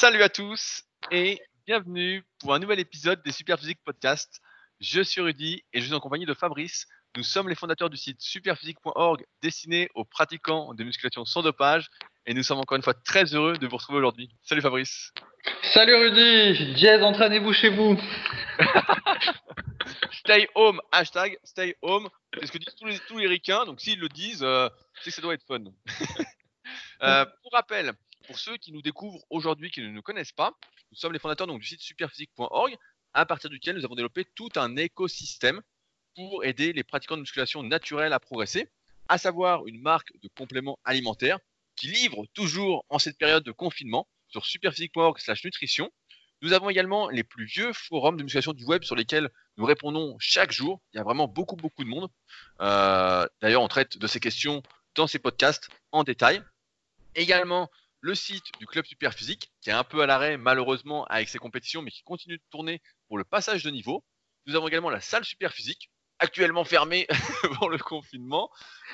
Salut à tous et bienvenue pour un nouvel épisode des Superphysique Podcast. Je suis Rudy et je suis en compagnie de Fabrice. Nous sommes les fondateurs du site superphysique.org destiné aux pratiquants de musculation sans dopage et nous sommes encore une fois très heureux de vous retrouver aujourd'hui. Salut Fabrice. Salut Rudy, Jazz, entraînez-vous chez vous. stay home, hashtag stay home. C'est ce que disent tous les, tous les ricains, donc s'ils le disent, euh, c'est que ça doit être fun. Euh, pour rappel, pour ceux qui nous découvrent aujourd'hui, qui ne nous connaissent pas, nous sommes les fondateurs donc, du site superphysique.org, à partir duquel nous avons développé tout un écosystème pour aider les pratiquants de musculation naturelle à progresser, à savoir une marque de compléments alimentaires qui livre toujours en cette période de confinement sur superphysique.org slash nutrition. Nous avons également les plus vieux forums de musculation du web sur lesquels nous répondons chaque jour. Il y a vraiment beaucoup, beaucoup de monde. Euh, D'ailleurs, on traite de ces questions dans ces podcasts en détail. Également, le site du club Superphysique, qui est un peu à l'arrêt malheureusement avec ses compétitions, mais qui continue de tourner pour le passage de niveau. Nous avons également la salle Superphysique, actuellement fermée pour le confinement.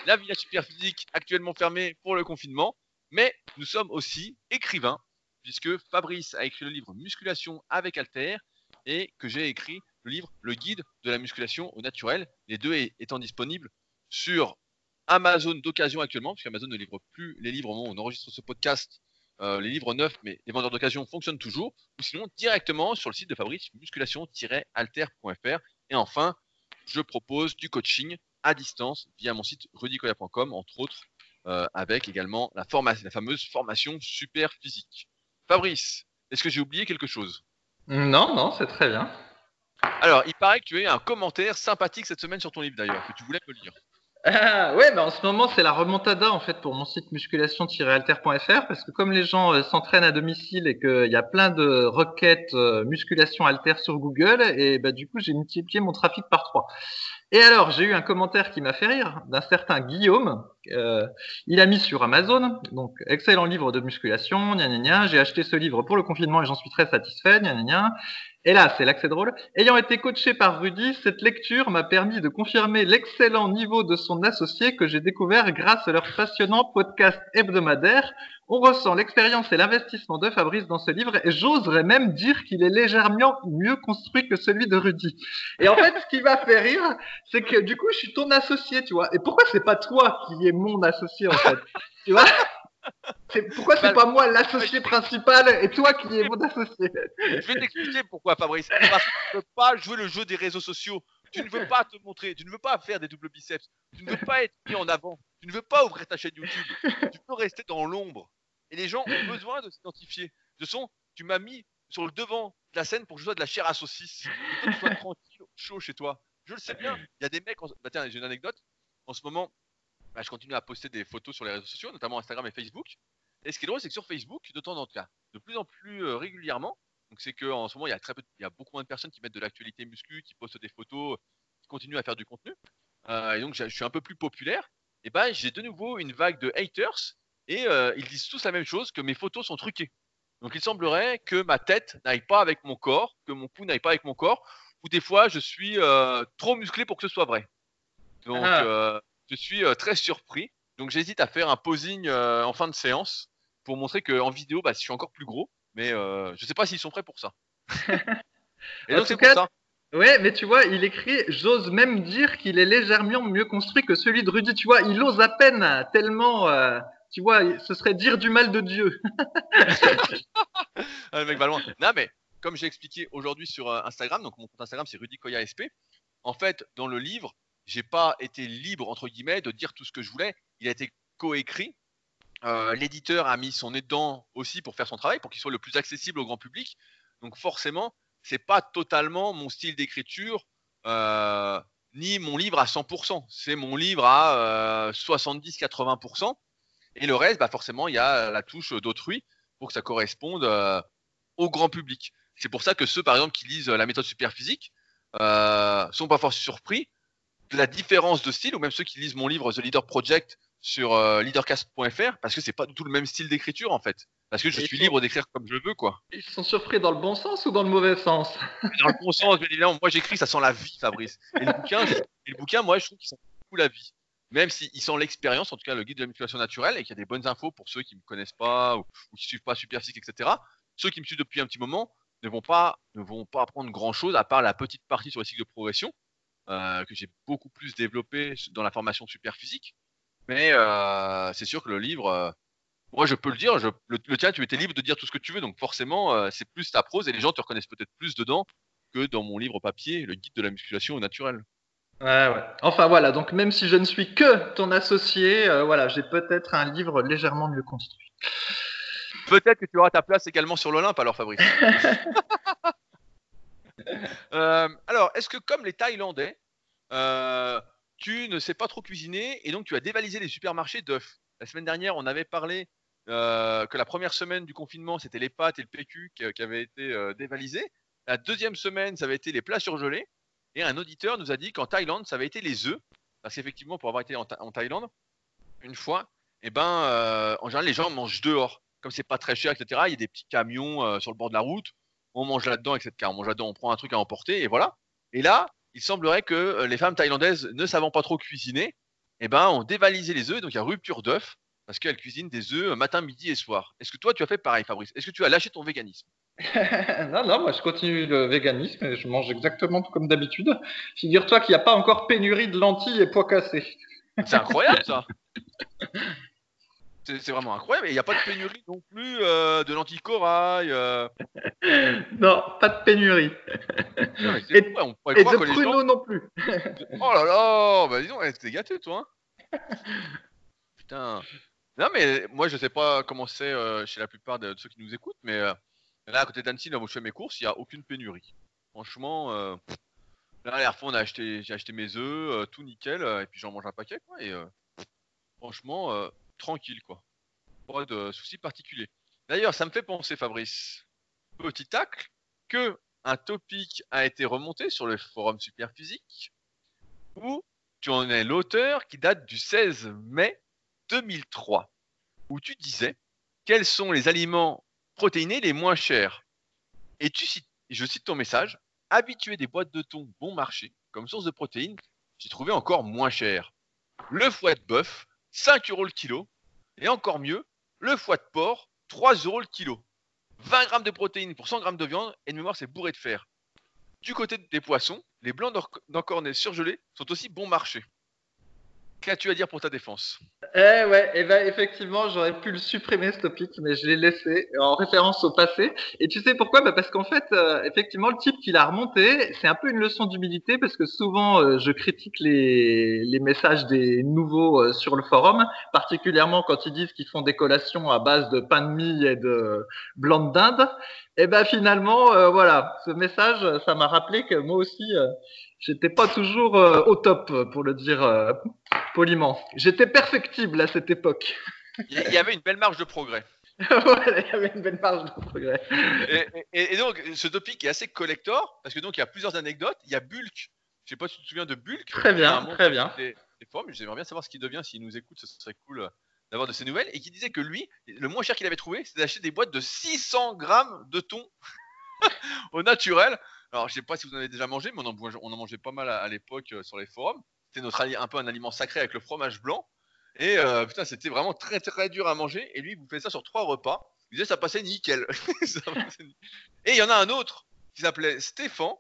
La Villa Superphysique, actuellement fermée pour le confinement. Mais nous sommes aussi écrivains, puisque Fabrice a écrit le livre Musculation avec Alter et que j'ai écrit le livre Le guide de la musculation au naturel, les deux étant disponibles sur Amazon d'occasion actuellement, puisque Amazon ne livre plus les livres au moment où on enregistre ce podcast, euh, les livres neufs, mais les vendeurs d'occasion fonctionnent toujours, ou sinon directement sur le site de Fabrice, musculation-alter.fr. Et enfin, je propose du coaching à distance via mon site rudicoya.com, entre autres, euh, avec également la, la fameuse formation super physique. Fabrice, est-ce que j'ai oublié quelque chose? Non, non, c'est très bien. Alors, il paraît que tu as eu un commentaire sympathique cette semaine sur ton livre d'ailleurs, que tu voulais me lire. Ah, ouais, bah en ce moment c'est la remontada en fait pour mon site musculation-alter.fr parce que comme les gens euh, s'entraînent à domicile et qu'il y a plein de requêtes euh, musculation alter sur Google, et bah du coup j'ai multiplié mon trafic par trois. Et alors j'ai eu un commentaire qui m'a fait rire d'un certain Guillaume. Euh, il a mis sur Amazon, donc excellent livre de musculation, gna gna gna. J'ai acheté ce livre pour le confinement et j'en suis très satisfait, gna gna gna. Et là, c'est là que c'est drôle. Ayant été coaché par Rudy, cette lecture m'a permis de confirmer l'excellent niveau de son associé que j'ai découvert grâce à leur passionnant podcast hebdomadaire. On ressent l'expérience et l'investissement de Fabrice dans ce livre et j'oserais même dire qu'il est légèrement mieux construit que celui de Rudy. Et en fait, ce qui m'a fait rire, c'est que du coup, je suis ton associé, tu vois. Et pourquoi c'est pas toi qui est mon associé, en fait? Tu vois? Pourquoi c'est pas moi l'associé principal et toi qui es mon associé? Je vais t'expliquer pourquoi, Fabrice. Parce que tu ne veux pas jouer le jeu des réseaux sociaux. Tu ne veux pas te montrer. Tu ne veux pas faire des doubles biceps. Tu ne veux pas être mis en avant. Tu ne veux pas ouvrir ta chaîne YouTube. Tu veux rester dans l'ombre. Et les gens ont besoin de s'identifier. De son, tu m'as mis sur le devant de la scène pour que je sois de la chair à saucisse. Que toi, tu sois tranquille, chaud chez toi. Je le sais bien. Il y a des mecs. En... Bah, tiens, j'ai une anecdote. En ce moment, bah, je continue à poster des photos sur les réseaux sociaux, notamment Instagram et Facebook. Et ce qui est drôle, c'est que sur Facebook, de temps en temps, de plus en plus euh, régulièrement, donc c'est qu'en ce moment, il y a très peu, il y a beaucoup moins de personnes qui mettent de l'actualité muscu, qui postent des photos, qui continuent à faire du contenu. Euh, et donc, je suis un peu plus populaire. Et ben, j'ai de nouveau une vague de haters et euh, ils disent tous la même chose que mes photos sont truquées. Donc, il semblerait que ma tête n'aille pas avec mon corps, que mon cou n'aille pas avec mon corps, ou des fois, je suis trop musclé pour que ce soit vrai. Donc, ah je suis euh, très surpris. Donc j'hésite à faire un posing euh, en fin de séance pour montrer qu'en vidéo, bah, je suis encore plus gros. Mais euh, je ne sais pas s'ils sont prêts pour ça. Et donc c'est pour ça. Ouais, mais tu vois, il écrit J'ose même dire qu'il est légèrement mieux construit que celui de Rudy. Tu vois, il ose à peine tellement. tu vois, ce serait dire du mal de Dieu. ah, le mec va loin. Non, mais comme j'ai expliqué aujourd'hui sur Instagram, donc mon compte Instagram c'est Rudy Koya SP. En fait, dans le livre, j'ai pas été libre entre guillemets de dire tout ce que je voulais. Il a été coécrit. Euh, L'éditeur a mis son nez dedans aussi pour faire son travail, pour qu'il soit le plus accessible au grand public. Donc forcément, c'est pas totalement mon style d'écriture euh, ni mon livre à 100%. C'est mon livre à 70-80%. Euh, Et le reste, bah forcément, il y a la touche d'autrui pour que ça corresponde au grand public. C'est pour ça que ceux, par exemple, qui lisent la méthode superphysique, euh, sont pas forcément surpris la différence de style, ou même ceux qui lisent mon livre The Leader Project sur euh, leadercast.fr, parce que c'est pas du tout le même style d'écriture en fait. Parce que je suis libre d'écrire comme je veux, quoi. Ils sont surpris dans le bon sens ou dans le mauvais sens? Dans le bon sens, bien évidemment. Moi, j'écris, ça sent la vie, Fabrice. Et le bouquin, et le bouquin moi, je trouve qu'il sent beaucoup la vie. Même s'il sent l'expérience, en tout cas, le guide de la musculation naturelle, et qu'il y a des bonnes infos pour ceux qui ne me connaissent pas ou, qui qui suivent pas Superphysique, etc. ceux qui me suivent depuis un petit moment ne vont pas, ne vont pas apprendre grand chose à part la petite partie sur les cycles de progression euh, que j'ai beaucoup plus développé dans la formation super physique. Mais euh, c'est sûr que le livre, euh, moi je peux le dire, je, le, tien, tu étais libre de dire tout ce que tu veux, donc forcément c'est plus ta prose et les gens te reconnaissent peut-être plus dedans que dans mon livre papier, le guide de la musculation au naturel. Ouais, ouais. Enfin voilà, donc même si je ne suis que ton associé, euh, voilà, j'ai peut-être un livre légèrement mieux construit. Peut-être que tu auras ta place également sur l'Olympe alors Fabrice. euh, alors, est-ce que comme les Thaïlandais, euh, tu ne sais pas trop cuisiner et donc tu as dévalisé les supermarchés d'œufs La semaine dernière, on avait parlé euh, que la première semaine du confinement, c'était les pâtes et le PQ qui, avaient été dévalisés. La deuxième semaine, ça avait été les plats surgelés. Et un auditeur nous a dit qu'en Thaïlande, ça avait été les œufs. Parce qu'effectivement, pour avoir été en, en Thaïlande, une fois, eh ben, en général, les gens mangent dehors. Comme c'est pas très cher, etc., il y a des petits camions sur le bord de la route. On mange là-dedans, etc. On mange là-dedans, on prend un truc à emporter, et voilà. Et là, il semblerait que euh, les femmes thaïlandaises, ne savant pas trop cuisiner, eh ben, ont dévalisé les œufs. Donc, il y a rupture d'œufs. Parce qu'elles cuisinent des œufs euh, matin, midi et soir. Est-ce que toi, tu as fait pareil, Fabrice? Est-ce que tu as lâché ton véganisme? Non, non, moi je continue le véganisme et je mange exactement tout comme d'habitude. Figure-toi qu'il n'y a pas encore pénurie de lentilles et pois cassés. C'est incroyable, ça C'est vraiment incroyable. Et il n'y a pas de pénurie non plus euh, de lentilles corail. euh. Non, pas de pénurie. Et- on Et de gens... pruneaux non plus. Oh là là Bah dis donc, ouais, t'es gâté, toi. hein. Putain. Non, mais moi, je sais pas comment c'est euh, chez la plupart de, de ceux qui nous écoutent, mais là, à côté d'Annecy, là où je fais mes courses, il n'y a aucune pénurie. Franchement, là, la dernière fois, on a acheté, j'ai acheté mes œufs, tout nickel, et puis j'en mange un paquet, quoi, et franchement, tranquille, quoi. Pas de soucis particuliers. D'ailleurs, ça me fait penser, Fabrice, petit tacle, que un topic a été remonté sur le forum Superphysique, où tu en es l'auteur qui date du 16 mai 2003, où tu disais quels sont les aliments protéinés les moins chers. Et tu cites, je cite ton message, habituer des boîtes de thon bon marché comme source de protéines, j'ai trouvé encore moins cher. Le foie de bœuf, 5 euros le kilo, et encore mieux, le foie de porc, 3 euros le kilo. 20 grammes de protéines pour 100 grammes de viande, et de mémoire c'est bourré de fer. Du côté des poissons, les blancs d'encornets surgelés sont aussi bon marché. Qu'as-tu à dire pour ta défense? Eh ouais, et ben effectivement, j'aurais pu le supprimer ce topic, mais je l'ai laissé en référence au passé. Et tu sais pourquoi? Bah Parce qu'en fait, euh, effectivement, le type qui l'a remonté, c'est un peu une leçon d'humilité, parce que souvent, euh, je critique les, messages des nouveaux euh, sur le forum, particulièrement quand ils disent qu'ils font des collations à base de pain de mie et de blanc de dinde. Et ben finalement, voilà, ce message, ça m'a rappelé que moi aussi, j'étais pas toujours euh, au top, pour le dire euh, poliment. J'étais perfectible à cette époque. Il y- avait une belle marge de progrès. voilà, il y avait une belle marge de progrès. Et, et- et donc, ce topic est assez collector, parce que donc il y a plusieurs anecdotes. Il y a Bulk, je sais pas si tu te souviens de Bulk. Très bien, très bien. Des, des forums, j'aimerais bien savoir ce qu'il devient, s'il nous écoute, ce serait cool euh, d'avoir de ses nouvelles. Et qui disait que lui, le moins cher qu'il avait trouvé, c'était d'acheter des boîtes de 600 grammes de thon au naturel. Alors, je sais pas si vous en avez déjà mangé, mais on en, mangeait- pas mal à, l'époque euh, sur les forums. C'était un peu un aliment sacré avec le fromage blanc. Et euh, putain, c'était vraiment très très dur à manger. Et lui, il vous fait ça sur trois repas. Il disait ça passait nickel. Ça passait. Et il y en a un autre qui s'appelait Stéphane.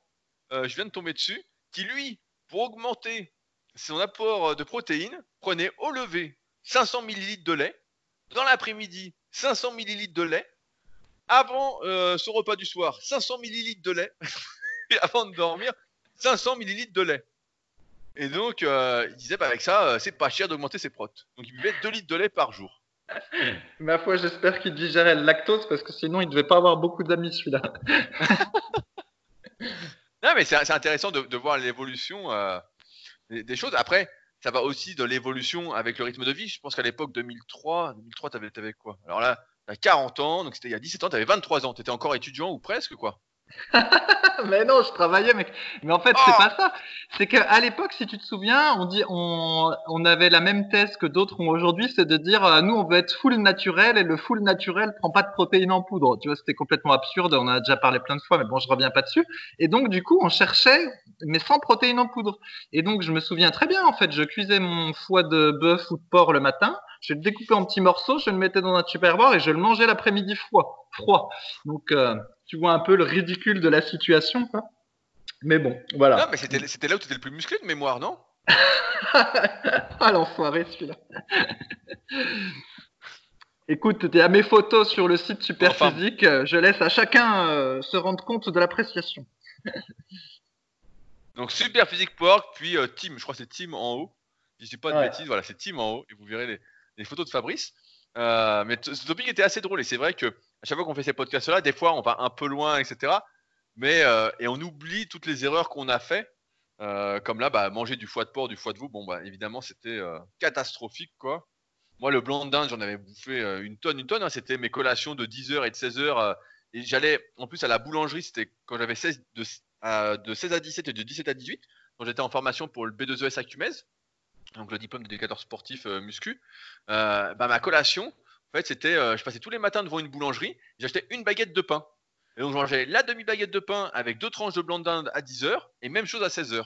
euh, je viens de tomber dessus. Qui lui, pour augmenter son apport de protéines, prenait au lever 500 ml de lait. Dans l'après-midi, 500 ml de lait. Avant son repas du soir, 500 ml de lait. Avant de dormir, 500 ml de lait. Et donc, euh, il disait, bah, avec ça, euh, c'est pas cher d'augmenter ses protes. Donc, il buvait 2 litres de lait par jour. Ma foi, j'espère qu'il digérait le lactose parce que sinon, il devait pas avoir beaucoup d'amis celui-là. Non, mais c'est c'est intéressant de, de voir l'évolution euh, des, des choses. Après, ça va aussi de l'évolution avec le rythme de vie. Je pense qu'à l'époque 2003, 2003, t'avais avais quoi? Alors là, t'as 40 ans, donc c'était il y a 17 ans, t'avais 23 ans. T'étais encore étudiant ou presque, quoi. Mais non, je travaillais, mec. Mais en fait, Oh c'est pas ça. C'est qu'à l'époque, si tu te souviens, on dit, on, on avait la même thèse que d'autres ont aujourd'hui, c'est de dire, euh, nous, on veut être full naturel et le full naturel prend pas de protéines en poudre. Tu vois, c'était complètement absurde. On en a déjà parlé plein de fois, mais bon, je reviens pas dessus. Et donc, du coup, on cherchait, mais sans protéines en poudre. Et donc, je me souviens très bien, en fait, je cuisais mon foie de bœuf ou de porc le matin. Je le découpais en petits morceaux, je le mettais dans un tupperware et je le mangeais l'après-midi froid. Froid. Donc, euh, tu vois un peu le ridicule de la situation. Quoi. Mais bon, voilà. Non, mais c'était c'était là où tu étais le plus musclé de mémoire, non? Ah l'enfoiré celui-là. Écoute, tu as mes photos sur le site Superphysique. Je laisse à chacun euh, se rendre compte de l'appréciation. Donc Superphysique Pork, puis euh, Team, je crois que c'est Team en haut. Je dis pas de Ouais. bêtises, voilà, c'est Team en haut, et vous verrez les, les photos de Fabrice. Euh, mais ce topic était assez drôle, et c'est vrai que à chaque fois qu'on fait ces podcasts-là, des fois on va un peu loin, etc. Mais euh, et on oublie toutes les erreurs qu'on a fait. Euh, comme là, bah, manger du foie de porc, du foie de veau, bon bah évidemment c'était catastrophique quoi. Moi le blanc de dinde, j'en avais bouffé une tonne, une tonne. hein. c'était mes collations de 10h et de 16h. et j'allais en plus à la boulangerie, c'était quand j'avais 16 de, à- de 16 à 17 et de 17 à 18, quand j'étais en formation pour le B2ES à Cumez, donc le diplôme d'éducateur sportif euh, muscu. Euh, bah, ma collation, en fait, c'était, euh, je passais tous les matins devant une boulangerie, j'achetais une baguette de pain. Et donc, je mangeais la demi-baguette de pain avec deux tranches de blanc de dinde à 10h, et même chose à 16h.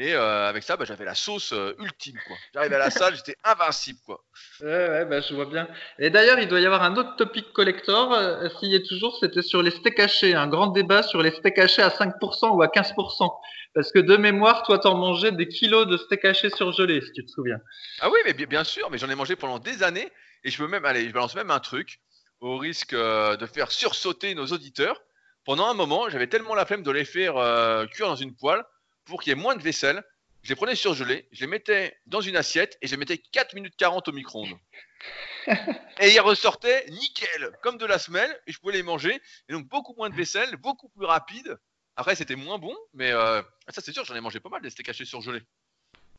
Et euh, avec ça, bah, j'avais la sauce euh, ultime, quoi. J'arrivais à la salle, j'étais invincible, quoi. Ouais, ouais, bah, je vois bien. Et d'ailleurs, il doit y avoir un autre topic collector. euh, S'il y est toujours, c'était sur les steaks hachés. Un grand débat sur les steaks hachés à 5% ou à 15%. Parce que de mémoire, toi, t'en mangeais des kilos de steaks hachés surgelés, si tu te souviens. Ah oui, mais bien, sûr, mais j'en ai mangé pendant des années, et je peux même, allez, je balance même un truc, au risque euh, de faire sursauter nos auditeurs. Pendant un moment, j'avais tellement la flemme de les faire cuire dans une poêle pour qu'il y ait moins de vaisselle. Je les prenais surgelés, je les mettais dans une assiette et je les mettais 4 minutes 40 au micro-ondes. et ils ressortaient nickel, comme de la semelle, et je pouvais les manger. Et donc beaucoup moins de vaisselle, beaucoup plus rapide. Après, c'était moins bon, mais euh, ça c'est sûr, j'en ai mangé pas mal des steaks hachés surgelés.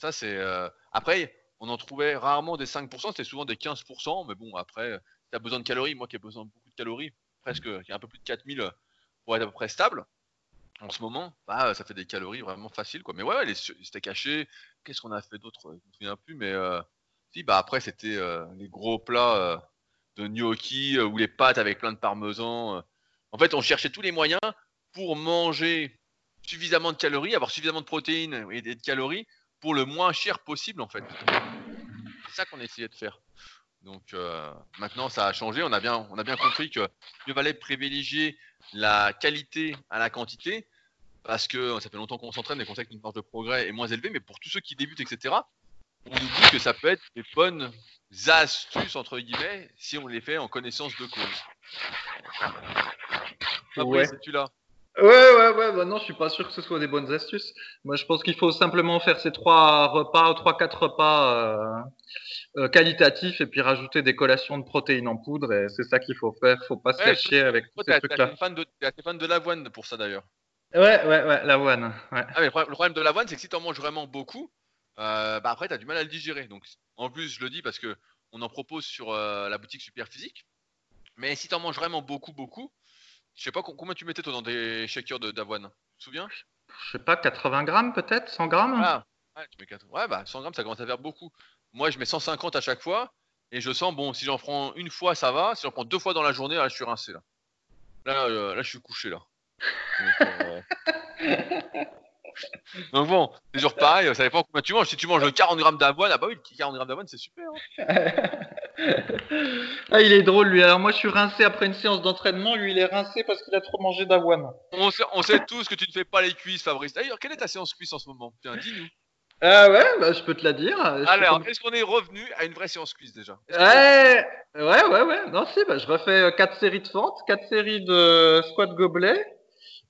Ça c'est. euh, Après, on en trouvait rarement des 5%, c'était souvent des 15%, mais bon, après, tu as besoin de calories, moi qui ai besoin de beaucoup de calories, presque, qui a un peu plus de 4000 pour être à peu près stable. En ce moment, bah, ça fait des calories vraiment faciles, quoi. Mais ouais, steaks hachés, qu'est-ce qu'on a fait d'autre Je me souviens plus, mais euh, si, bah après, c'était euh, les gros plats euh, de gnocchi euh, ou les pâtes avec plein de parmesan. euh. En fait, on cherchait tous les moyens pour manger suffisamment de calories, avoir suffisamment de protéines et de calories pour le moins cher possible, en fait. C'est ça qu'on essayait de faire. Donc euh, maintenant, ça a changé. On a bien, on a bien compris que mieux valait privilégier la qualité à la quantité parce que ça fait longtemps qu'on s'entraîne et qu'on sait que notre marge de progrès est moins élevée. Mais pour tous ceux qui débutent, etc., on oublie que ça peut être des bonnes astuces entre guillemets si on les fait en connaissance de cause. Ouais. Fabrice, es-tu là? Ouais, ouais, ouais, bah non, je suis pas sûr que ce soit des bonnes astuces. Moi, je pense qu'il faut simplement faire ces trois repas, trois, quatre repas euh, euh, qualitatifs et puis rajouter des collations de protéines en poudre et c'est ça qu'il faut faire. Faut pas se Ouais, cacher avec Toi, ces t'es t'es trucs-là. assez fan de, t'es fan de l'avoine pour ça d'ailleurs. Ouais, ouais, ouais, l'avoine. Ouais. Ah, mais le problème, de l'avoine, c'est que si tu en manges vraiment beaucoup, euh, bah après, tu as du mal à le digérer. Donc, en plus, je le dis parce que on en propose sur euh, la boutique Superphysique. Mais si tu en manges vraiment beaucoup, beaucoup, je sais pas com- combien tu mettais toi dans des shakers de- d'avoine? Tu te souviens? Je sais pas, 80 grammes peut-être, 100 grammes? Ah, ouais, tu mets quatre- ouais, bah 100 grammes, ça commence à faire beaucoup. Moi, je mets 150 à chaque fois. Et je sens, bon, si j'en prends une fois, ça va. Si j'en prends deux fois dans la journée, là, je suis rincé. Là, là, euh, là je suis couché. Là. Donc, euh, Donc bon, c'est toujours pareil, ça dépend combien tu manges. Si tu manges 40 grammes d'avoine, ah bah oui, le 40 grammes d'avoine, c'est super. hein. ah, il est drôle lui. Alors moi, je suis rincé après une séance d'entraînement. Lui, il est rincé parce qu'il a trop mangé d'avoine. On sait, on sait tous que tu ne fais pas les cuisses, Fabrice. D'ailleurs, quelle est ta séance cuisse en ce moment? Tiens, dis-nous. Ah ouais, bah, je peux te la dire. Je Alors, est-ce qu'on est revenu à une vraie séance cuisse déjà? Ouais, ouais, ouais, ouais. Non, si, bah, je refais 4 séries de fentes, 4 séries de squat gobelet,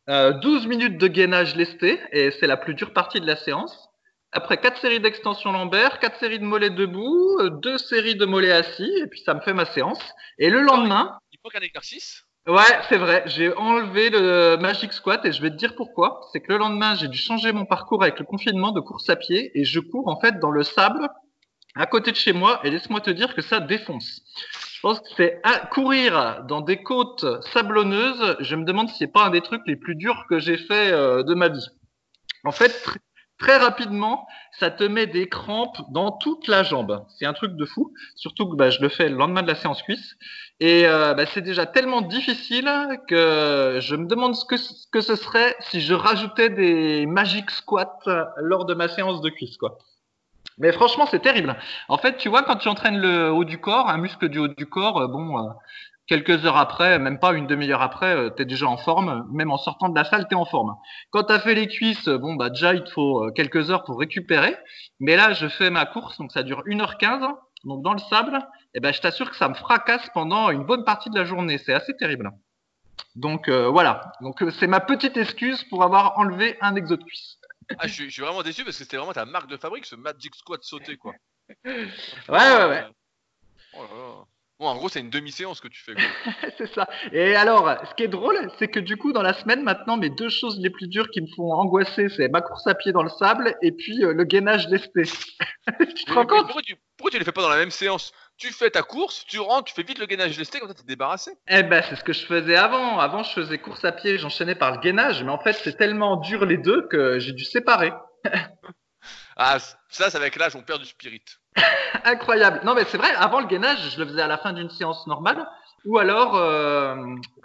euh, 12 minutes de gainage lesté, et c'est la plus dure partie de la séance. Après 4 séries d'extension lombaire, 4 séries de mollets debout, 2 séries de mollets assis, et puis ça me fait ma séance. Et le lendemain, Il faut qu'un exercice? Ouais, c'est vrai. J'ai enlevé le Magic Squat et je vais te dire pourquoi. C'est que le lendemain, j'ai dû changer mon parcours avec le confinement de course à pied et je cours en fait dans le sable à côté de chez moi et laisse-moi te dire que ça défonce. Je pense que c'est courir dans des côtes sablonneuses. Je me demande si c'est pas un des trucs les plus durs que j'ai fait euh, de ma vie. En fait, tr- très rapidement, ça te met des crampes dans toute la jambe. C'est un truc de fou. Surtout que bah, je le fais le lendemain de la séance cuisse. Et euh, bah, c'est déjà tellement difficile que je me demande ce que, ce que ce serait si je rajoutais des magic squats lors de ma séance de cuisse, quoi. Mais franchement, c'est terrible. En fait, tu vois, quand tu entraînes le haut du corps, un muscle du haut du corps, euh, bon, euh, quelques heures après, même pas une demi-heure après, euh, tu es déjà en forme. Même en sortant de la salle, tu es en forme. Quand tu as fait les cuisses, bon, bah déjà, il te faut quelques heures pour récupérer. Mais là, je fais ma course, donc ça dure 1h15. Donc dans le sable, eh ben, je t'assure que ça me fracasse pendant une bonne partie de la journée. C'est assez terrible. Donc voilà. Donc c'est ma petite excuse pour avoir enlevé un exo de cuisse. Ah, je suis, vraiment déçu parce que c'était vraiment ta marque de fabrique, ce Magic Squat sauté, quoi. ouais, ouais, ouais. Oh bon, en gros, c'est une demi-séance que tu fais. c'est ça. Et alors, ce qui est drôle, c'est que du coup, dans la semaine, maintenant, mes deux choses les plus dures qui me font angoisser, c'est ma course à pied dans le sable et puis euh, le gainage lesté. tu te rends compte pourquoi tu, pourquoi tu les fais pas dans la même séance? Tu fais ta course, tu rentres, tu fais vite le gainage lesté, comme ça t'es débarrassé. Eh ben, c'est ce que je faisais avant. Avant, je faisais course à pied, j'enchaînais par le gainage, mais en fait, c'est tellement dur les deux que j'ai dû séparer. ah, ça, c'est avec l'âge, on perd du spirit. Incroyable. Non, mais c'est vrai, avant le gainage, je le faisais à la fin d'une séance normale ou alors euh,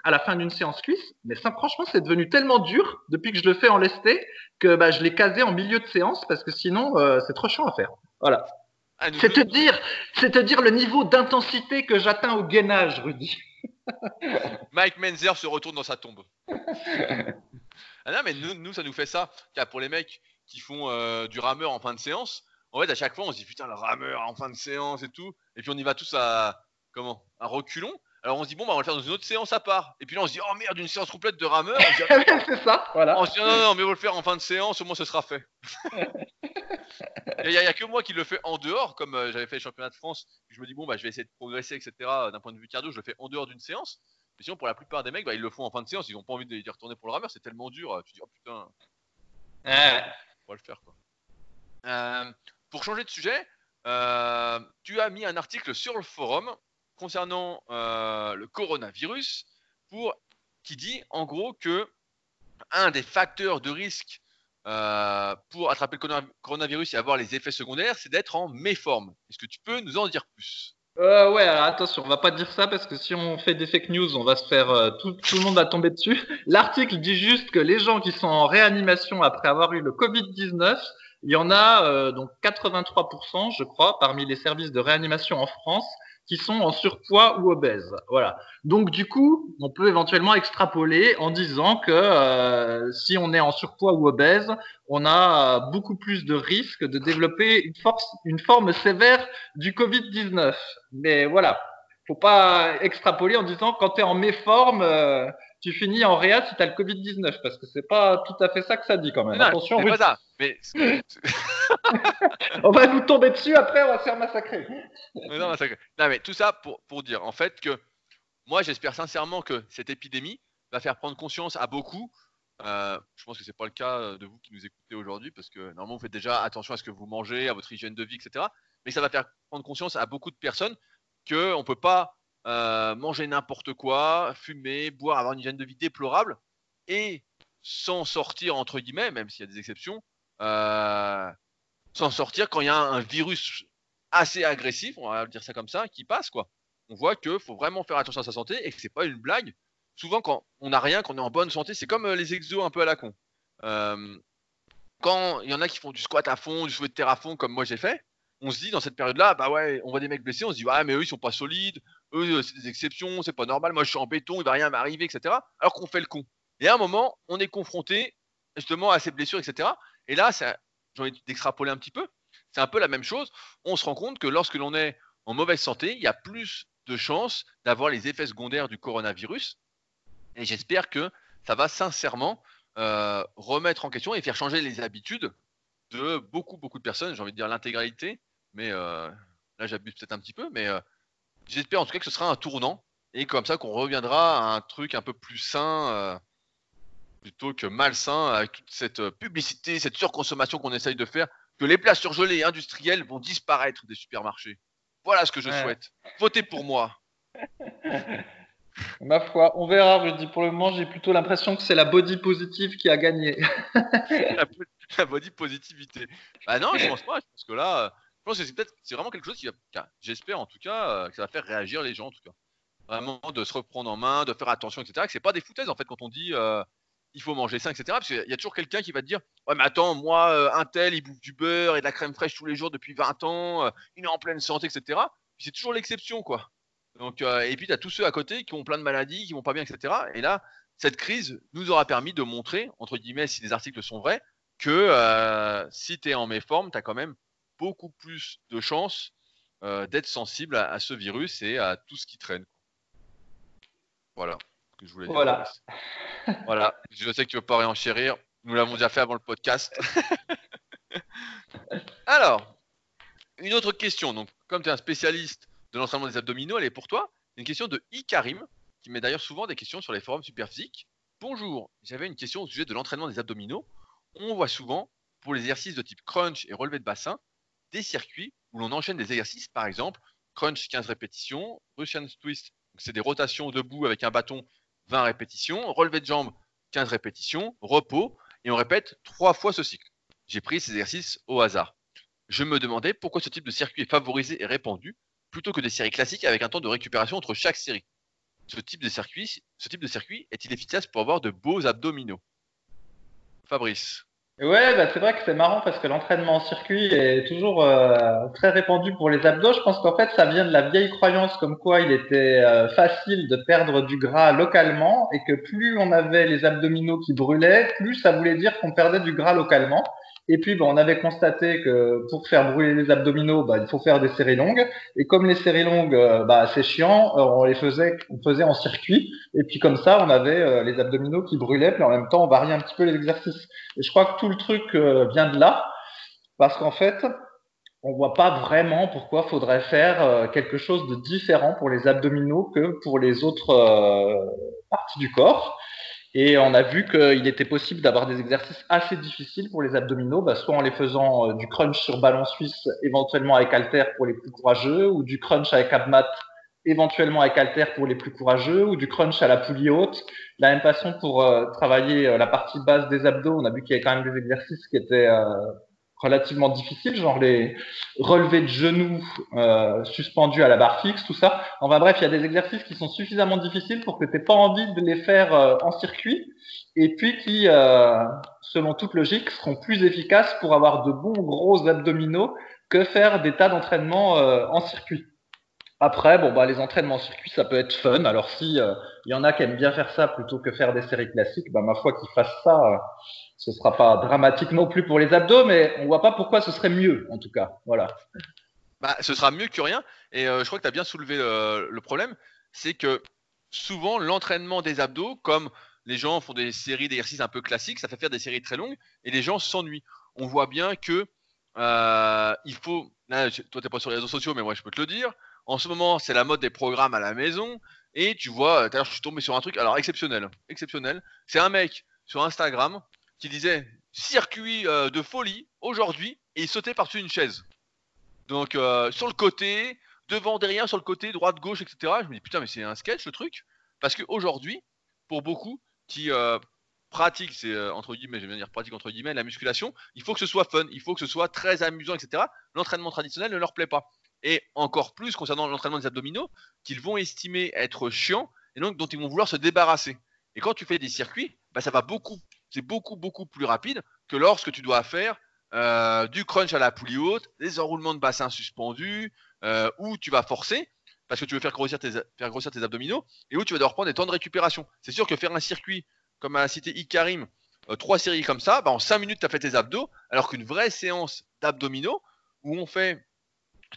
à la fin d'une séance cuisse. Mais ça, franchement, c'est devenu tellement dur depuis que je le fais en lesté que bah, je l'ai casé en milieu de séance parce que sinon, euh, c'est trop chiant à faire. Voilà. C'est te dire, c'est te dire le niveau d'intensité que j'atteins au gainage, Rudy. Mike Menzer se retourne dans sa tombe. ah non, mais nous, nous, ça nous fait ça. Pour les mecs qui font euh, du rameur en fin de séance, en fait, à chaque fois, on se dit putain, le rameur en fin de séance et tout. Et puis on y va tous à comment À reculons. Alors on se dit bon bah on va le faire dans une autre séance à part. Et puis là on se dit oh merde une séance complète de rameur. c'est ça, voilà. On se dit non, non non mais on va le faire en fin de séance, au moins ce sera fait. Il n'y a, que moi qui le fais en dehors, comme euh, j'avais fait le championnat de France. je me dis bon bah je vais essayer de progresser etc. D'un point de vue cardio, je le fais en dehors d'une séance. Mais sinon pour la plupart des mecs bah, ils le font en fin de séance, ils n'ont pas envie de, retourner pour le rameur, c'est tellement dur. Tu dis oh putain. On va le faire quoi. Euh, pour changer de sujet, euh, tu as mis un article sur le forum concernant euh, le coronavirus pour qui dit en gros que un des facteurs de risque euh, pour attraper le coronavirus et avoir les effets secondaires, c'est d'être en méforme. Est-ce que tu peux nous en dire plus? Euh, ouais, alors attention, on va pas dire ça parce que si on fait des fake news, on va se faire euh, tout, le monde va tomber dessus. L'article dit juste que les gens qui sont en réanimation après avoir eu le Covid-19, il y en a donc 83%, je crois, parmi les services de réanimation en France qui sont en surpoids ou obèses. Voilà. Donc du coup, on peut éventuellement extrapoler en disant que euh, si on est en surpoids ou obèse, on a beaucoup plus de risques de développer une, force, une forme sévère du Covid-19. Mais voilà, faut pas extrapoler en disant quand tu es en méforme, euh, tu finis en réa si tu as le Covid-19, parce que c'est pas tout à fait ça que ça dit quand même. Attention, c'est pas ça. Mais... on va nous tomber dessus après, on va se faire massacrer. non, mais tout ça pour, pour dire en fait que moi j'espère sincèrement que cette épidémie va faire prendre conscience à beaucoup. Euh, je pense que c'est pas le cas de vous qui nous écoutez aujourd'hui parce que normalement vous faites déjà attention à ce que vous mangez, à votre hygiène de vie, etc. Mais ça va faire prendre conscience à beaucoup de personnes qu'on ne peut pas euh, manger n'importe quoi, fumer, boire, avoir une hygiène de vie déplorable et s'en sortir, entre guillemets, même s'il y a des exceptions, euh, s'en sortir quand il y a un virus assez agressif, on va dire ça comme ça, qui passe quoi. On voit qu'il faut vraiment faire attention à sa santé et que c'est pas une blague. Souvent quand on n'a rien, qu'on est en bonne santé, c'est comme euh, les exos un peu à la con. quand il y en a qui font du squat à fond, du souhait de terre à fond, comme moi j'ai fait, on se dit dans cette période-là, bah ouais, on voit des mecs blessés, on se dit, ouais, mais eux, ils sont pas solides, eux, c'est des exceptions, c'est pas normal, moi, je suis en béton, il va rien m'arriver, etc. Alors qu'on fait le con. Et à un moment, on est confronté justement à ces blessures, etc. Et là, j'ai envie d'extrapoler un petit peu, c'est un peu la même chose. On se rend compte que lorsque l'on est en mauvaise santé, il y a plus de chances d'avoir les effets secondaires du coronavirus. Et j'espère que ça va sincèrement euh, remettre en question et faire changer les habitudes de beaucoup, beaucoup de personnes, j'ai envie de dire l'intégralité, mais euh, là j'abuse peut-être un petit peu, mais euh, j'espère en tout cas que ce sera un tournant et comme ça qu'on reviendra à un truc un peu plus sain euh, plutôt que malsain avec toute cette publicité, cette surconsommation qu'on essaye de faire, que les plats surgelés et industriels vont disparaître des supermarchés. Voilà ce que je souhaite. Votez pour moi. Ma foi, on verra, Rudy. Pour le moment, j'ai plutôt l'impression que c'est la body positive qui a gagné. la, body positivité. Bah non, je pense pas. Je pense que là, je pense que c'est vraiment quelque chose qui va, j'espère en tout cas, euh, que ça va faire réagir les gens en tout cas. Vraiment de se reprendre en main, de faire attention, etc. Que c'est pas des foutaises en fait quand on dit euh, il faut manger sain, etc. Parce qu'il y a toujours quelqu'un qui va te dire Ouais, mais attends, moi, euh, un tel, il bouffe du beurre et de la crème fraîche tous les jours depuis 20 ans, euh, il est en pleine santé, etc. C'est toujours l'exception, quoi. Donc, et puis, tu as tous ceux à côté qui ont plein de maladies, qui vont pas bien, etc. Et là, cette crise nous aura permis de montrer, entre guillemets, si les articles sont vrais, que si tu es en méforme, tu as quand même beaucoup plus de chances d'être sensible à, ce virus et à tout ce qui traîne. Voilà que je voulais dire. Voilà. voilà. Je sais que tu veux pas réenchérir. Nous l'avons déjà fait avant le podcast. Alors, une autre question. Donc, comme tu es un spécialiste de l'entraînement des abdominaux, elle est pour toi. Une question de Ikarim, qui met d'ailleurs souvent des questions sur les forums superphysiques. Bonjour, j'avais une question au sujet de l'entraînement des abdominaux. On voit souvent, pour les exercices de type crunch et relevé de bassin, des circuits où l'on enchaîne des exercices, par exemple, crunch 15 répétitions, Russian twist, c'est des rotations debout avec un bâton 20 répétitions, relevé de jambes 15 répétitions, repos, et on répète trois fois ce cycle. J'ai pris ces exercices au hasard. Je me demandais pourquoi ce type de circuit est favorisé et répandu plutôt que des séries classiques avec un temps de récupération entre chaque série. Ce type de circuit, ce type de circuit est-il efficace pour avoir de beaux abdominaux? Fabrice. Ouais, bah c'est vrai que c'est marrant parce que l'entraînement en circuit est toujours euh, très répandu pour les abdos. Je pense qu'en fait, ça vient de la vieille croyance comme quoi il était euh, facile de perdre du gras localement et que plus on avait les abdominaux qui brûlaient, plus ça voulait dire qu'on perdait du gras localement. Et puis, on avait constaté que pour faire brûler les abdominaux, bah, il faut faire des séries longues. Et comme les séries longues, euh, bah, c'est chiant, euh, on les faisait, on faisait en circuit. Et puis comme ça, on avait euh, les abdominaux qui brûlaient, puis en même temps, on variait un petit peu les exercices. Et je crois que tout le truc vient de là, parce qu'en fait, on voit pas vraiment pourquoi faudrait faire quelque chose de différent pour les abdominaux que pour les autres parties du corps. Et on a vu qu'il était possible d'avoir des exercices assez difficiles pour les abdominaux, bah, soit en les faisant euh, du crunch sur ballon suisse, éventuellement avec halter pour les plus courageux, ou du crunch avec abmat, éventuellement avec halter pour les plus courageux, ou du crunch à la poulie haute. De la même façon, pour euh, travailler euh, la partie basse des abdos, on a vu qu'il y avait quand même des exercices qui étaient relativement difficiles, genre les relevés de genoux euh, suspendus à la barre fixe, tout ça. Enfin bref, il y a des exercices qui sont suffisamment difficiles pour que tu n'aies pas envie de les faire euh, en circuit, et puis qui, euh, selon toute logique, seront plus efficaces pour avoir de bons gros abdominaux que faire des tas d'entraînements euh, en circuit. Après, bon bah les entraînements en circuit, ça peut être fun. Alors si il y en a qui aiment bien faire ça plutôt que faire des séries classiques, bah ma foi qu'ils fassent ça ce sera pas dramatique non plus pour les abdos, mais on voit pas pourquoi ce serait mieux, en tout cas. Voilà. Bah, ce sera mieux que rien. Et euh, je crois que tu as bien soulevé euh, le problème. C'est que souvent, l'entraînement des abdos, comme les gens font des séries d'exercices un peu classiques, ça fait faire des séries très longues et les gens s'ennuient. On voit bien que euh, il faut. Là, toi, t'es pas sur les réseaux sociaux, mais moi, je peux te le dire. En ce moment, c'est la mode des programmes à la maison. Et tu vois, d'ailleurs, je suis tombé sur un truc, alors exceptionnel. Exceptionnel. C'est un mec sur Instagram qui disait circuit euh, de folie aujourd'hui et il sautait par-dessus une chaise. Donc euh, sur le côté, devant, derrière, sur le côté, droite, gauche, etc. Je me dis putain mais c'est un sketch le truc. Parce qu'aujourd'hui, pour beaucoup qui euh, pratiquent, c'est entre guillemets, j'aime bien dire pratique entre guillemets, la musculation, il faut que ce soit fun, il faut que ce soit très amusant, etc. L'entraînement traditionnel ne leur plaît pas. Et encore plus concernant l'entraînement des abdominaux, qu'ils vont estimer être chiant et donc dont ils vont vouloir se débarrasser. Et quand tu fais des circuits, bah, ça va beaucoup c'est beaucoup, beaucoup plus rapide que lorsque tu dois faire euh, du crunch à la poulie haute, des enroulements de bassin suspendus, euh, où tu vas forcer parce que tu veux faire grossir, tes, faire grossir tes abdominaux et où tu vas devoir prendre des temps de récupération. C'est sûr que faire un circuit, comme a cité Ikarim, euh, trois séries comme ça, bah, en cinq minutes, tu as fait tes abdos, alors qu'une vraie séance d'abdominaux, où on fait